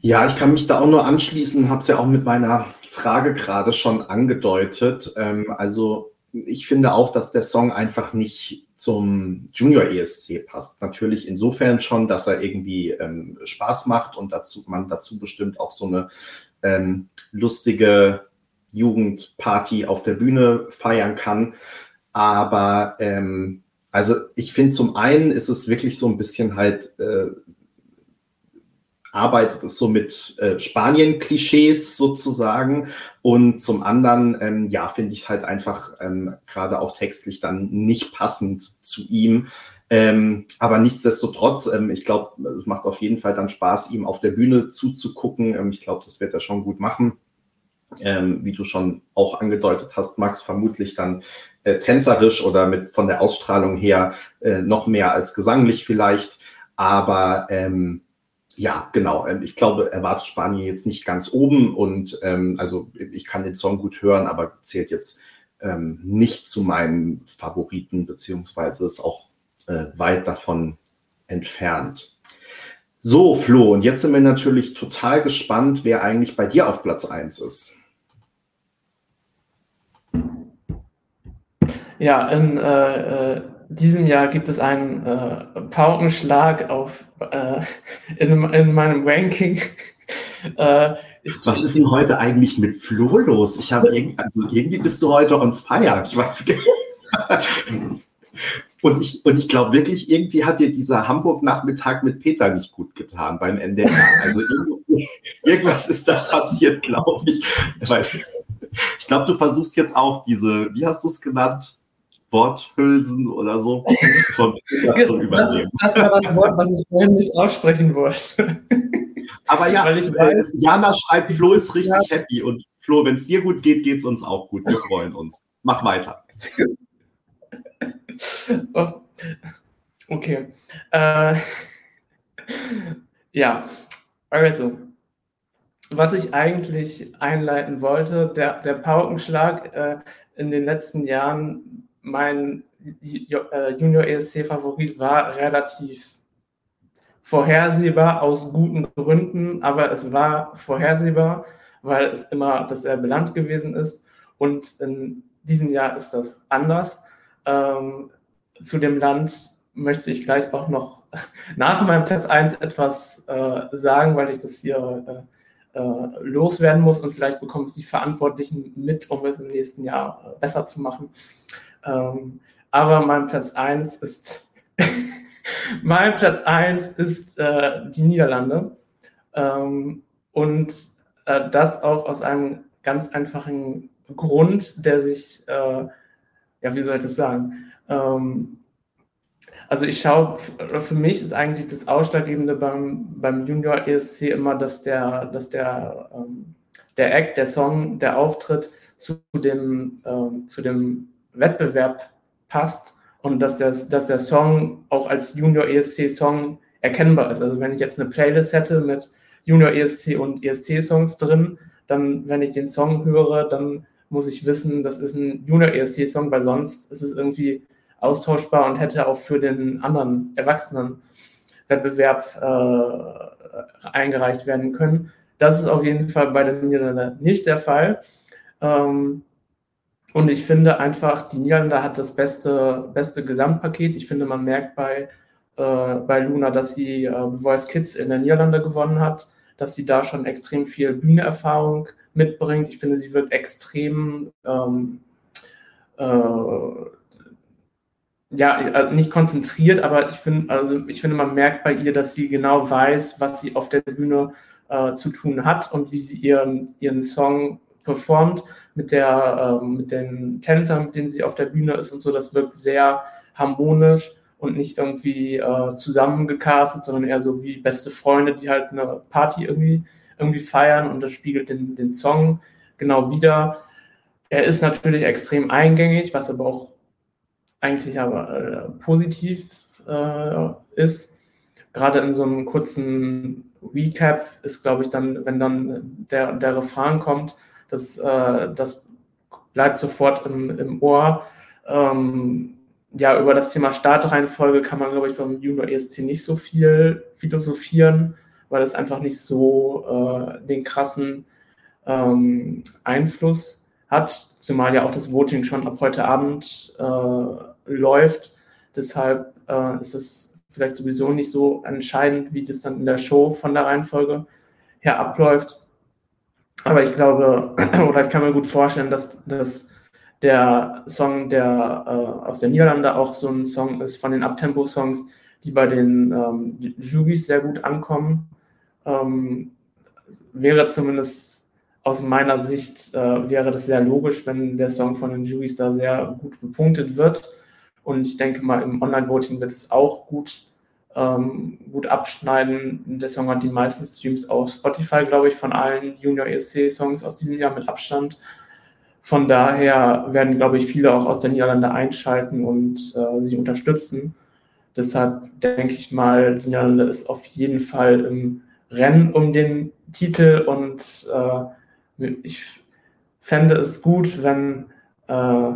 Ja, ich kann mich da auch nur anschließen, habe es ja auch mit meiner Frage gerade schon angedeutet. Ähm, also ich finde auch, dass der Song einfach nicht zum Junior ESC passt. Natürlich insofern schon, dass er irgendwie ähm, Spaß macht und dazu, man dazu bestimmt auch so eine ähm, lustige Jugendparty auf der Bühne feiern kann. Aber ähm, also ich finde zum einen ist es wirklich so ein bisschen halt, äh, arbeitet es so mit äh, Spanien-Klischees sozusagen. Und zum anderen, ähm, ja, finde ich es halt einfach ähm, gerade auch textlich dann nicht passend zu ihm. Ähm, aber nichtsdestotrotz, ähm, ich glaube, es macht auf jeden Fall dann Spaß, ihm auf der Bühne zuzugucken. Ähm, ich glaube, das wird er schon gut machen ähm, wie du schon auch angedeutet hast, Max, vermutlich dann äh, tänzerisch oder mit von der Ausstrahlung her äh, noch mehr als gesanglich vielleicht. Aber ähm, ja, genau. Ähm, ich glaube, erwartet Spanien jetzt nicht ganz oben und ähm, also ich kann den Song gut hören, aber zählt jetzt ähm, nicht zu meinen Favoriten, beziehungsweise ist auch äh, weit davon entfernt. So, Flo, und jetzt sind wir natürlich total gespannt, wer eigentlich bei dir auf Platz 1 ist. Ja, in äh, äh, diesem Jahr gibt es einen äh, Paukenschlag auf, äh, in, in meinem Ranking. *laughs* Äh, Was ist denn heute eigentlich mit Flo los? Ich habe irgendwie, also irgendwie bist du heute on fire. Ich weiß *laughs* Und ich, und ich glaube wirklich, irgendwie hat dir dieser Hamburg-Nachmittag mit Peter nicht gut getan beim NDR. Also *laughs* irgendwas ist da passiert, glaube ich. Weil, ich glaube, du versuchst jetzt auch diese, wie hast du es genannt? Worthülsen oder so von *laughs* zu übernehmen. Das, das war das Wort, was ich vorhin nicht aussprechen wollte. Aber ja, äh, Jana schreibt, Flo ist richtig ja. happy und Flo, wenn es dir gut geht, geht es uns auch gut. Wir freuen uns. Mach weiter. *laughs* Oh. Okay. Äh, *laughs* ja, also, was ich eigentlich einleiten wollte, der, der Paukenschlag äh, in den letzten Jahren, mein äh, Junior ESC-Favorit war relativ vorhersehbar aus guten Gründen, aber es war vorhersehbar, weil es immer dasselbe Land gewesen ist. Und in diesem Jahr ist das anders. Ähm, zu dem Land möchte ich gleich auch noch *laughs* nach meinem Platz 1 etwas äh, sagen, weil ich das hier äh, äh, loswerden muss und vielleicht bekommen es die Verantwortlichen mit, um es im nächsten Jahr äh, besser zu machen. Ähm, aber mein Platz 1 ist *laughs* mein Platz 1 ist äh, die Niederlande. Ähm, und äh, das auch aus einem ganz einfachen Grund, der sich, ja, wie soll ich das sagen? Ähm, also ich schaue, für mich ist eigentlich das Ausschlaggebende beim, beim Junior ESC immer, dass der, dass der, ähm, der Act, der Song, der Auftritt zu dem, ähm, zu dem Wettbewerb passt und dass der, dass der Song auch als Junior ESC Song erkennbar ist. Also wenn ich jetzt eine Playlist hätte mit Junior ESC und ESC Songs drin, dann, wenn ich den Song höre, dann muss ich wissen, das ist ein Junior ESC Song, weil sonst ist es irgendwie austauschbar und hätte auch für den anderen Erwachsenenwettbewerb äh, eingereicht werden können. Das ist auf jeden Fall bei den Niederlanden nicht der Fall. Ähm, und ich finde einfach, die Niederlande hat das beste, beste Gesamtpaket. Ich finde, man merkt bei, äh, bei Luna, dass sie äh, Voice Kids in der Niederlande gewonnen hat, dass sie da schon extrem viel Bühneerfahrung mitbringt. Ich finde, sie wird extrem ähm, äh, ja, also nicht konzentriert, aber ich finde, also ich finde, man merkt bei ihr, dass sie genau weiß, was sie auf der Bühne äh, zu tun hat und wie sie ihren, ihren Song performt mit der, äh, mit den Tänzern, mit denen sie auf der Bühne ist und so. Das wirkt sehr harmonisch und nicht irgendwie äh, zusammengecastet, sondern eher so wie beste Freunde, die halt eine Party irgendwie, irgendwie feiern und das spiegelt den, den Song genau wieder. Er ist natürlich extrem eingängig, was aber auch eigentlich aber äh, positiv äh, ist. Gerade in so einem kurzen Recap ist, glaube ich, dann, wenn dann der, der Refrain kommt, das, äh, das bleibt sofort im, im Ohr. Ähm, ja, über das Thema Startreihenfolge kann man, glaube ich, beim Junior ESC nicht so viel philosophieren, weil es einfach nicht so äh, den krassen ähm, Einfluss hat, zumal ja auch das Voting schon ab heute Abend äh, läuft. Deshalb äh, ist es vielleicht sowieso nicht so entscheidend, wie das dann in der Show von der Reihenfolge her abläuft. Aber ich glaube, *clears throat* oder ich kann mir gut vorstellen, dass, dass der Song, der äh, aus der Niederlande auch so ein Song ist von den Abtempo-Songs, die bei den ähm, Jugis sehr gut ankommen. Ähm, wäre zumindest aus meiner Sicht, äh, wäre das sehr logisch, wenn der Song von den Jugis da sehr gut bepunktet wird. Und ich denke mal, im Online-Voting wird es auch gut, ähm, gut abschneiden. Der Song hat die meisten Streams auf Spotify, glaube ich, von allen Junior ESC-Songs aus diesem Jahr mit Abstand. Von daher werden, glaube ich, viele auch aus der Niederlande einschalten und äh, sie unterstützen. Deshalb denke ich mal, die Niederlande ist auf jeden Fall im Rennen um den Titel und äh, ich fände es gut, wenn äh,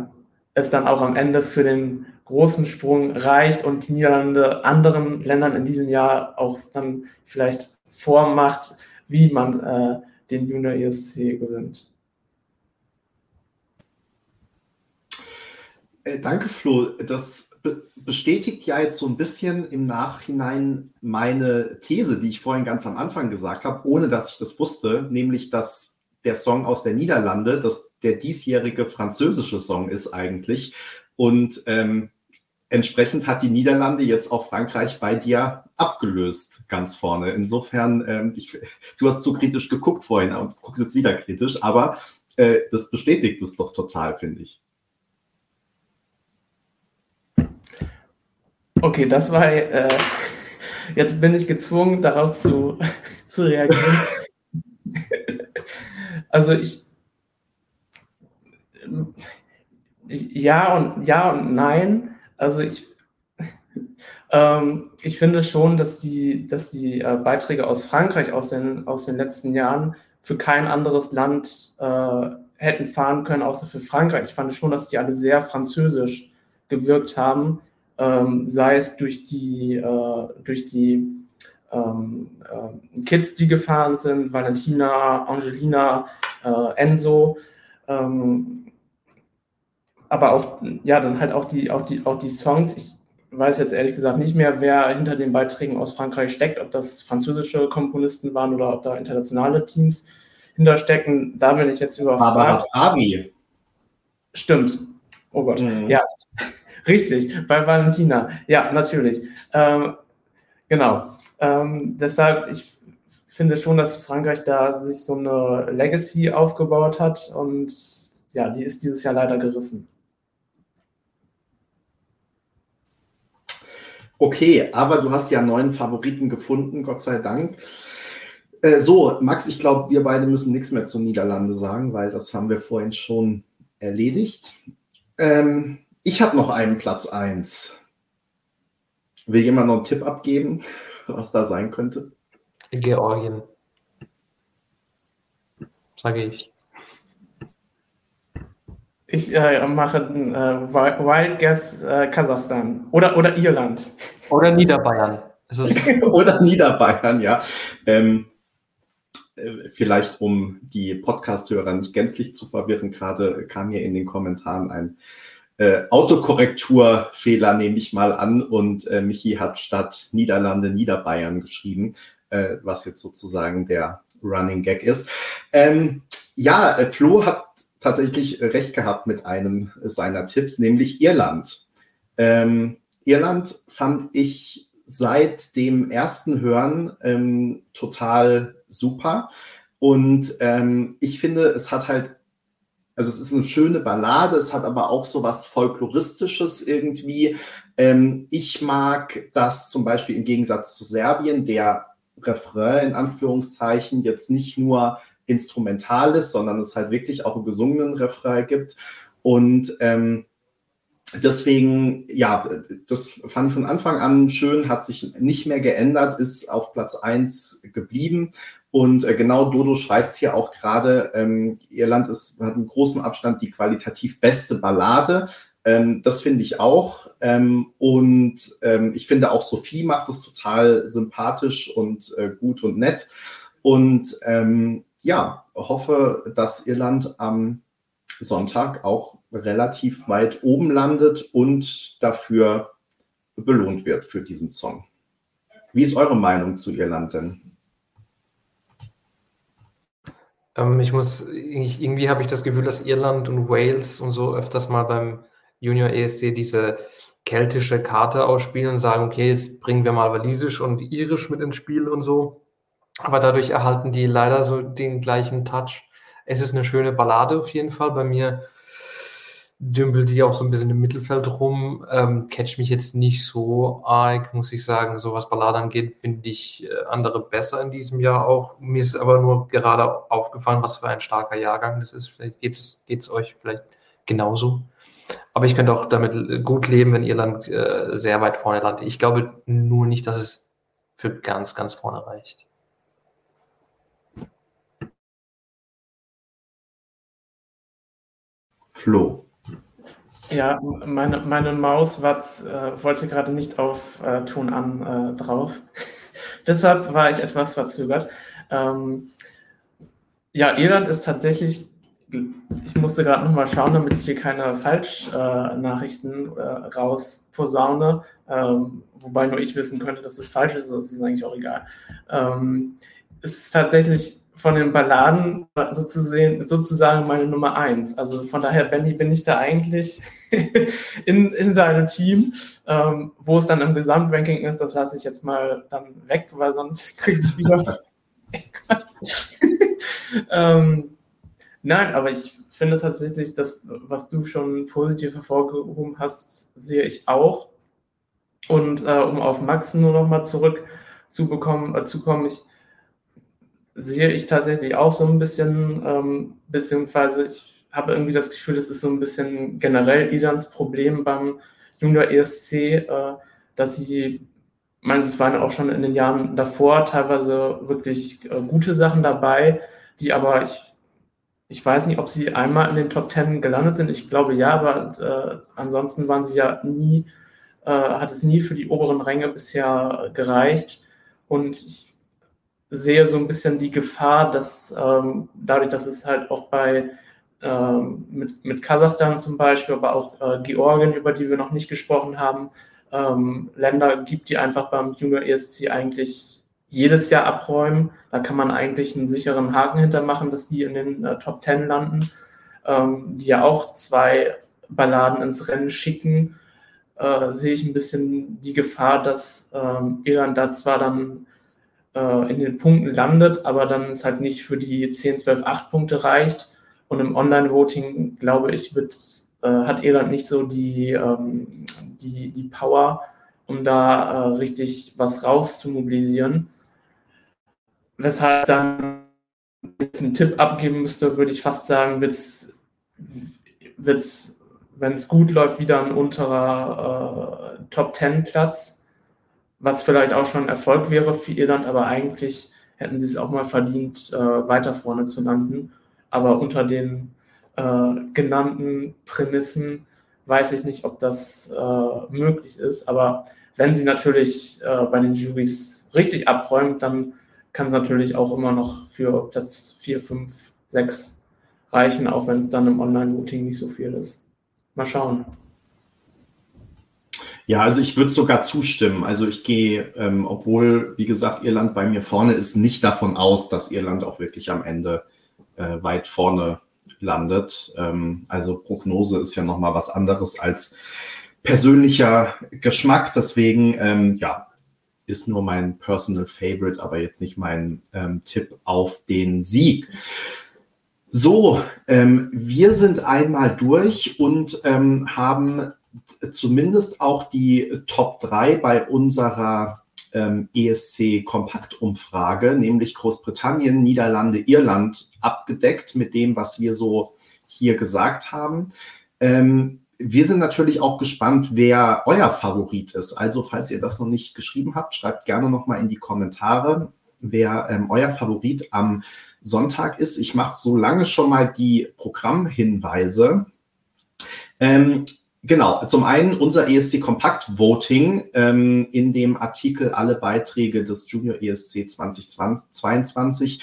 es dann auch am Ende für den großen Sprung reicht und die Niederlande anderen Ländern in diesem Jahr auch dann vielleicht vormacht, wie man äh, den Junior ESC gewinnt. Äh, danke, Flo. Das bestätigt ja jetzt so ein bisschen im Nachhinein meine These, die ich vorhin ganz am Anfang gesagt habe, ohne dass ich das wusste, nämlich dass der Song aus der Niederlande, dass der diesjährige französische Song ist eigentlich. Und ähm, entsprechend hat die Niederlande jetzt auch Frankreich bei dir abgelöst, ganz vorne. Insofern, ähm, ich, du hast zu kritisch geguckt vorhin und guckst jetzt wieder kritisch, aber äh, das bestätigt es doch total, finde ich. Okay, das war, äh, *laughs* jetzt bin ich gezwungen, darauf zu, *laughs* zu reagieren. *laughs* also ich, ja und ja und nein. Also ich, *laughs* ähm, ich finde schon, dass die, dass die äh, Beiträge aus Frankreich aus den, aus den letzten Jahren für kein anderes Land äh, hätten fahren können, außer für Frankreich. Ich fand schon, dass die alle sehr französisch gewirkt haben ähm, sei es durch die, äh, durch die ähm, äh, Kids, die gefahren sind, Valentina, Angelina, äh, Enzo, ähm, aber auch, ja, dann halt auch die, auch die, auch die Songs. Ich weiß jetzt ehrlich gesagt nicht mehr, wer hinter den Beiträgen aus Frankreich steckt, ob das französische Komponisten waren oder ob da internationale Teams hinterstecken. Da bin ich jetzt überfragt. Aber Avi. Stimmt. Oh Gott. Mhm. Ja, *laughs* Richtig, bei Valentina. Ja, natürlich. Ähm, genau. Ähm, deshalb, ich finde schon, dass Frankreich da sich so eine Legacy aufgebaut hat und ja, die ist dieses Jahr leider gerissen. Okay, aber du hast ja neuen Favoriten gefunden, Gott sei Dank. Äh, so, Max, ich glaube, wir beide müssen nichts mehr zu Niederlande sagen, weil das haben wir vorhin schon erledigt. Ähm, ich habe noch einen Platz 1. Will jemand noch einen Tipp abgeben, *laughs* was da sein könnte? Georgien. Sage ich. Ich äh, mache äh, Wild Guess äh, Kasachstan oder, oder Irland. Oder Niederbayern. *laughs* oder Niederbayern, ja. Ähm, äh, vielleicht um die Podcast-Hörer nicht gänzlich zu verwirren, gerade kam hier in den Kommentaren ein äh, Autokorrekturfehler, nehme ich mal an. Und äh, Michi hat statt Niederlande Niederbayern geschrieben, äh, was jetzt sozusagen der Running Gag ist. Ähm, ja, äh, Flo hat tatsächlich recht gehabt mit einem seiner Tipps, nämlich Irland. Ähm, Irland fand ich seit dem ersten Hören ähm, total super. Und ähm, ich finde, es hat halt also es ist eine schöne Ballade, es hat aber auch so was Folkloristisches irgendwie. Ähm, ich mag das zum Beispiel im Gegensatz zu Serbien, der Refrain in Anführungszeichen jetzt nicht nur instrumental ist, sondern es halt wirklich auch einen gesungenen Refrain gibt. Und ähm, deswegen, ja, das fand ich von Anfang an schön, hat sich nicht mehr geändert, ist auf Platz 1 geblieben. Und äh, genau Dodo schreibt es hier auch gerade, ähm, Irland ist, hat einen großen Abstand die qualitativ beste Ballade. Ähm, das finde ich auch. Ähm, und ähm, ich finde auch Sophie macht es total sympathisch und äh, gut und nett. Und ähm, ja, hoffe, dass Irland am Sonntag auch relativ weit oben landet und dafür belohnt wird für diesen Song. Wie ist eure Meinung zu Irland denn? Ähm, ich muss, ich, irgendwie habe ich das Gefühl, dass Irland und Wales und so öfters mal beim Junior ESC diese keltische Karte ausspielen und sagen, okay, jetzt bringen wir mal Walisisch und Irisch mit ins Spiel und so. Aber dadurch erhalten die leider so den gleichen Touch. Es ist eine schöne Ballade auf jeden Fall. Bei mir dümpelt die auch so ein bisschen im Mittelfeld rum. Ähm, catch mich jetzt nicht so arg, muss ich sagen. So was Ballade angeht, finde ich äh, andere besser in diesem Jahr auch. Mir ist aber nur gerade aufgefallen, was für ein starker Jahrgang das ist. Vielleicht geht es euch vielleicht genauso. Aber ich könnte auch damit gut leben, wenn Irland äh, sehr weit vorne landet. Ich glaube nur nicht, dass es für ganz, ganz vorne reicht. Flo. Ja, meine, meine Maus äh, wollte gerade nicht auf äh, Ton an äh, drauf. *laughs* Deshalb war ich etwas verzögert. Ähm, ja, Irland ist tatsächlich, ich musste gerade nochmal schauen, damit ich hier keine Falschnachrichten äh, rausposaune, ähm, wobei nur ich wissen könnte, dass es falsch ist, das ist eigentlich auch egal. Ähm, es ist tatsächlich von den Balladen sozusagen, sozusagen meine Nummer eins. Also von daher, Benny, bin ich da eigentlich *laughs* in, in deinem Team. Ähm, wo es dann im Gesamtranking ist, das lasse ich jetzt mal dann weg, weil sonst *laughs* kriege ich wieder. *laughs* ähm, nein, aber ich finde tatsächlich, dass was du schon positiv hervorgehoben hast, sehe ich auch. Und äh, um auf Max nur noch mal zurück zu äh, zu kommen, ich sehe ich tatsächlich auch so ein bisschen, ähm, beziehungsweise ich habe irgendwie das Gefühl, das ist so ein bisschen generell Idans Problem beim Junior ESC, äh, dass sie, meines es waren auch schon in den Jahren davor teilweise wirklich äh, gute Sachen dabei, die aber ich ich weiß nicht, ob sie einmal in den Top Ten gelandet sind. Ich glaube ja, aber äh, ansonsten waren sie ja nie, äh, hat es nie für die oberen Ränge bisher gereicht. Und ich sehe so ein bisschen die Gefahr, dass ähm, dadurch, dass es halt auch bei ähm, mit, mit Kasachstan zum Beispiel, aber auch äh, Georgien, über die wir noch nicht gesprochen haben, ähm, Länder gibt, die einfach beim Junior ESC eigentlich jedes Jahr abräumen. Da kann man eigentlich einen sicheren Haken hintermachen, dass die in den äh, Top Ten landen, ähm, die ja auch zwei Balladen ins Rennen schicken. Äh, sehe ich ein bisschen die Gefahr, dass ähm, Irland da zwar dann äh, in den Punkten landet, aber dann es halt nicht für die 10, 12, 8 Punkte reicht. Und im Online-Voting, glaube ich, wird, äh, hat Irland nicht so die, ähm, die, die Power, um da äh, richtig was rauszumobilisieren. Weshalb dann jetzt einen Tipp abgeben müsste, würde ich fast sagen, wird es, wenn es gut läuft, wieder ein unterer äh, Top Ten Platz, was vielleicht auch schon Erfolg wäre für Irland, aber eigentlich hätten sie es auch mal verdient, äh, weiter vorne zu landen. Aber unter den äh, genannten Prämissen weiß ich nicht, ob das äh, möglich ist. Aber wenn sie natürlich äh, bei den Juries richtig abräumt, dann kann es natürlich auch immer noch für Platz 4, 5, 6 reichen, auch wenn es dann im Online-Voting nicht so viel ist. Mal schauen. Ja, also ich würde sogar zustimmen. Also ich gehe, ähm, obwohl, wie gesagt, Irland bei mir vorne ist, nicht davon aus, dass Irland auch wirklich am Ende äh, weit vorne landet. Ähm, also Prognose ist ja nochmal was anderes als persönlicher Geschmack. Deswegen, ähm, ja, ist nur mein Personal Favorite, aber jetzt nicht mein ähm, Tipp auf den Sieg. So, ähm, wir sind einmal durch und ähm, haben zumindest auch die Top 3 bei unserer ähm, ESC-Kompaktumfrage, nämlich Großbritannien, Niederlande, Irland, abgedeckt mit dem, was wir so hier gesagt haben. Ähm, wir sind natürlich auch gespannt, wer euer Favorit ist. Also, falls ihr das noch nicht geschrieben habt, schreibt gerne nochmal in die Kommentare, wer ähm, euer Favorit am Sonntag ist. Ich mache so lange schon mal die Programmhinweise. Ähm, genau, zum einen unser ESC Kompakt Voting, ähm, in dem Artikel alle Beiträge des Junior ESC 2022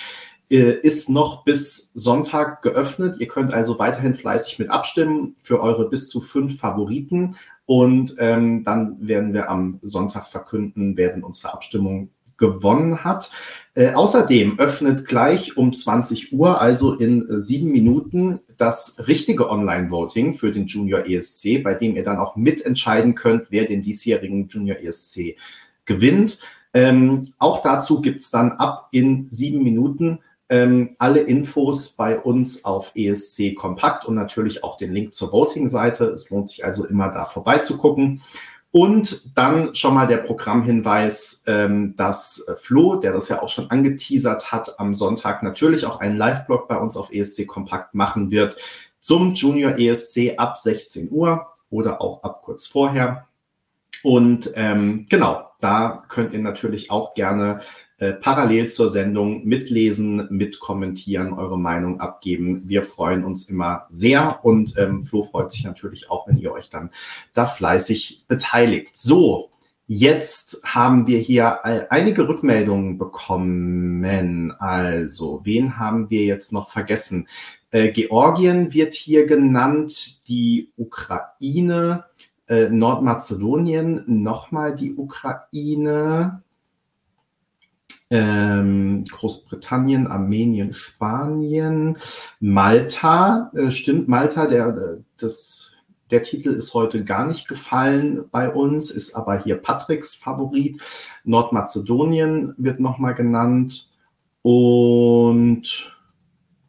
äh, ist noch bis Sonntag geöffnet. Ihr könnt also weiterhin fleißig mit abstimmen für eure bis zu fünf Favoriten. Und ähm, dann werden wir am Sonntag verkünden, wer denn unsere Abstimmung gewonnen hat. Äh, außerdem öffnet gleich um 20 Uhr, also in äh, sieben Minuten, das richtige Online-Voting für den Junior ESC, bei dem ihr dann auch mitentscheiden könnt, wer den diesjährigen Junior ESC gewinnt. Ähm, auch dazu gibt's dann ab in sieben Minuten ähm, alle Infos bei uns auf ESC Kompakt und natürlich auch den Link zur Voting-Seite. Es lohnt sich also immer da vorbeizugucken. Und dann schon mal der Programmhinweis, ähm, dass Flo, der das ja auch schon angeteasert hat, am Sonntag natürlich auch einen Live-Blog bei uns auf ESC Kompakt machen wird zum Junior ESC ab 16 Uhr oder auch ab kurz vorher. Und ähm, genau, da könnt ihr natürlich auch gerne äh, parallel zur Sendung mitlesen, mitkommentieren, eure Meinung abgeben. Wir freuen uns immer sehr und ähm, Flo freut sich natürlich auch, wenn ihr euch dann da fleißig beteiligt. So, Jetzt haben wir hier einige Rückmeldungen bekommen. Also, wen haben wir jetzt noch vergessen? Äh, Georgien wird hier genannt, die Ukraine, äh, Nordmazedonien, nochmal die Ukraine, ähm, Großbritannien, Armenien, Spanien, Malta. Äh, stimmt, Malta, der, äh, das, der Titel ist heute gar nicht gefallen bei uns, ist aber hier Patricks Favorit. Nordmazedonien wird nochmal genannt. Und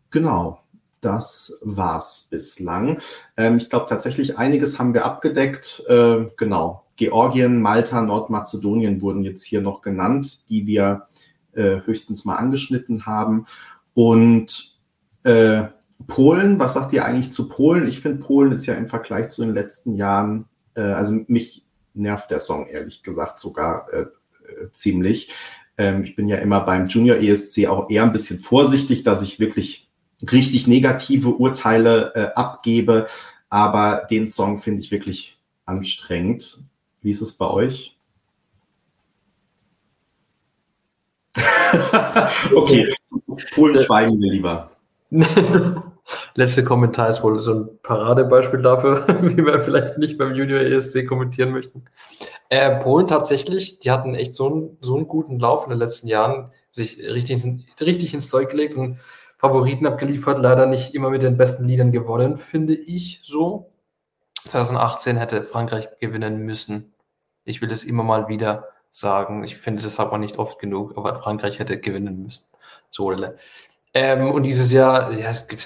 genau, das war's bislang. Ähm, ich glaube tatsächlich, einiges haben wir abgedeckt. Äh, genau. Georgien, Malta, Nordmazedonien wurden jetzt hier noch genannt, die wir äh, höchstens mal angeschnitten haben. Und äh, Polen, was sagt ihr eigentlich zu Polen? Ich finde, Polen ist ja im Vergleich zu den letzten Jahren, äh, also mich nervt der Song ehrlich gesagt sogar äh, äh, ziemlich. Ähm, ich bin ja immer beim Junior ESC auch eher ein bisschen vorsichtig, dass ich wirklich richtig negative Urteile äh, abgebe. Aber den Song finde ich wirklich anstrengend. Wie ist es bei euch? *laughs* okay, Polen schweigen wir lieber. *laughs* Letzte Kommentar ist wohl so ein Paradebeispiel dafür, *laughs* wie wir vielleicht nicht beim Junior ESC kommentieren möchten. Äh, Polen tatsächlich, die hatten echt so einen, so einen guten Lauf in den letzten Jahren, sich richtig, richtig ins Zeug gelegt und Favoriten abgeliefert, leider nicht immer mit den besten Liedern gewonnen, finde ich so. 2018 hätte Frankreich gewinnen müssen. Ich will das immer mal wieder sagen. Ich finde das aber nicht oft genug, aber Frankreich hätte gewinnen müssen. So, ähm, und dieses Jahr, ja, es gibt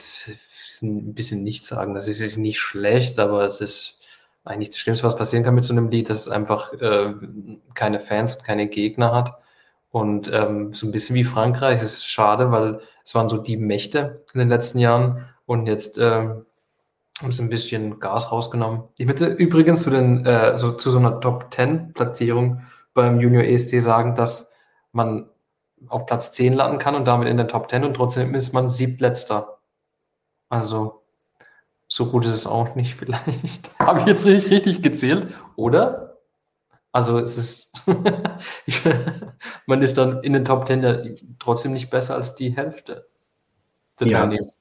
ein bisschen nichts sagen. Das ist, ist nicht schlecht, aber es ist eigentlich das Schlimmste, was passieren kann mit so einem Lied, dass es einfach äh, keine Fans und keine Gegner hat. Und ähm, so ein bisschen wie Frankreich, es ist schade, weil es waren so die Mächte in den letzten Jahren und jetzt ähm, haben sie ein bisschen Gas rausgenommen. Ich möchte übrigens zu, den, äh, so, zu so einer Top 10 Platzierung beim Junior ESC sagen, dass man auf Platz 10 landen kann und damit in der Top 10 und trotzdem ist man siebtletzter. Also so gut ist es auch nicht *laughs* vielleicht. Habe ich jetzt nicht richtig gezählt, oder? Also es ist, *laughs* man ist dann in den Top 10 ja trotzdem nicht besser als die Hälfte. Ja, das,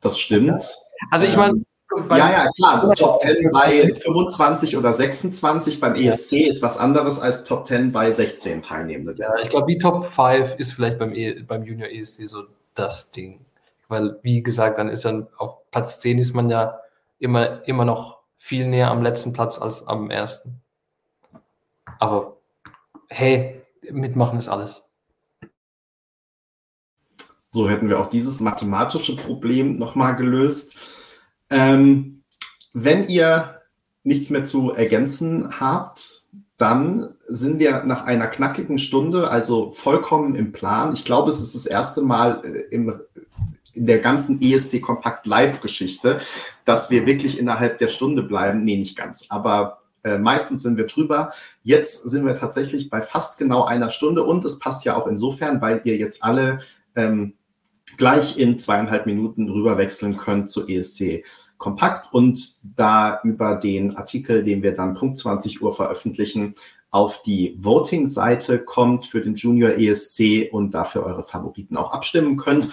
das, stimmt. Also ich meine, ja, ja, klar. Top 10 bei 25 oder 26 beim ESC ja. ist was anderes als Top 10 bei 16 Teilnehmenden. Ja, ich glaube, die Top 5 ist vielleicht beim, e beim Junior ESC so das Ding. Weil, wie gesagt, dann ist dann auf Platz 10 ist man ja immer, immer noch viel näher am letzten Platz als am ersten. Aber hey, mitmachen ist alles. So hätten wir auch dieses mathematische Problem nochmal gelöst. Ähm, wenn ihr nichts mehr zu ergänzen habt, dann sind wir nach einer knackigen Stunde, also vollkommen im Plan. Ich glaube, es ist das erste Mal äh, im, in der ganzen ESC Kompakt Live-Geschichte, dass wir wirklich innerhalb der Stunde bleiben. Nee, nicht ganz, aber äh, meistens sind wir drüber. Jetzt sind wir tatsächlich bei fast genau einer Stunde und es passt ja auch insofern, weil ihr jetzt alle ähm, gleich in zweieinhalb Minuten rüber wechseln könnt zu ESC Kompakt und da über den Artikel, den wir dann Punkt 20 Uhr veröffentlichen, auf die Voting-Seite kommt für den Junior ESC und dafür eure Favoriten auch abstimmen könnt.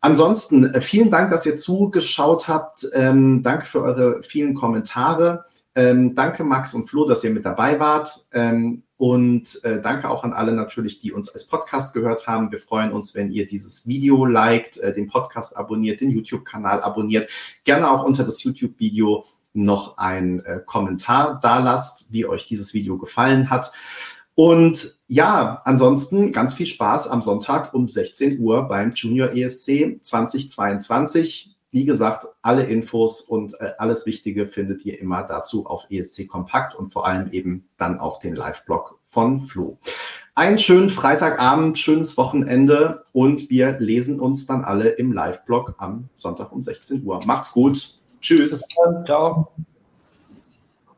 Ansonsten äh, vielen Dank, dass ihr zugeschaut habt. Ähm, danke für eure vielen Kommentare. Ähm, danke Max und Flo, dass ihr mit dabei wart. Ähm, und äh, danke auch an alle natürlich, die uns als Podcast gehört haben. Wir freuen uns, wenn ihr dieses Video liked, äh, den Podcast abonniert, den YouTube-Kanal abonniert. Gerne auch unter das YouTube-Video noch einen äh, Kommentar da lasst, wie euch dieses Video gefallen hat. Und ja, ansonsten ganz viel Spaß am Sonntag um 16 Uhr beim Junior ESC 2022. Wie gesagt, alle Infos und äh, alles Wichtige findet ihr immer dazu auf ESC Kompakt und vor allem eben dann auch den Live-Blog von Flo. Einen schönen Freitagabend, schönes Wochenende und wir lesen uns dann alle im Live-Blog am Sonntag um 16 Uhr. Macht's gut. Tschüss. Ciao.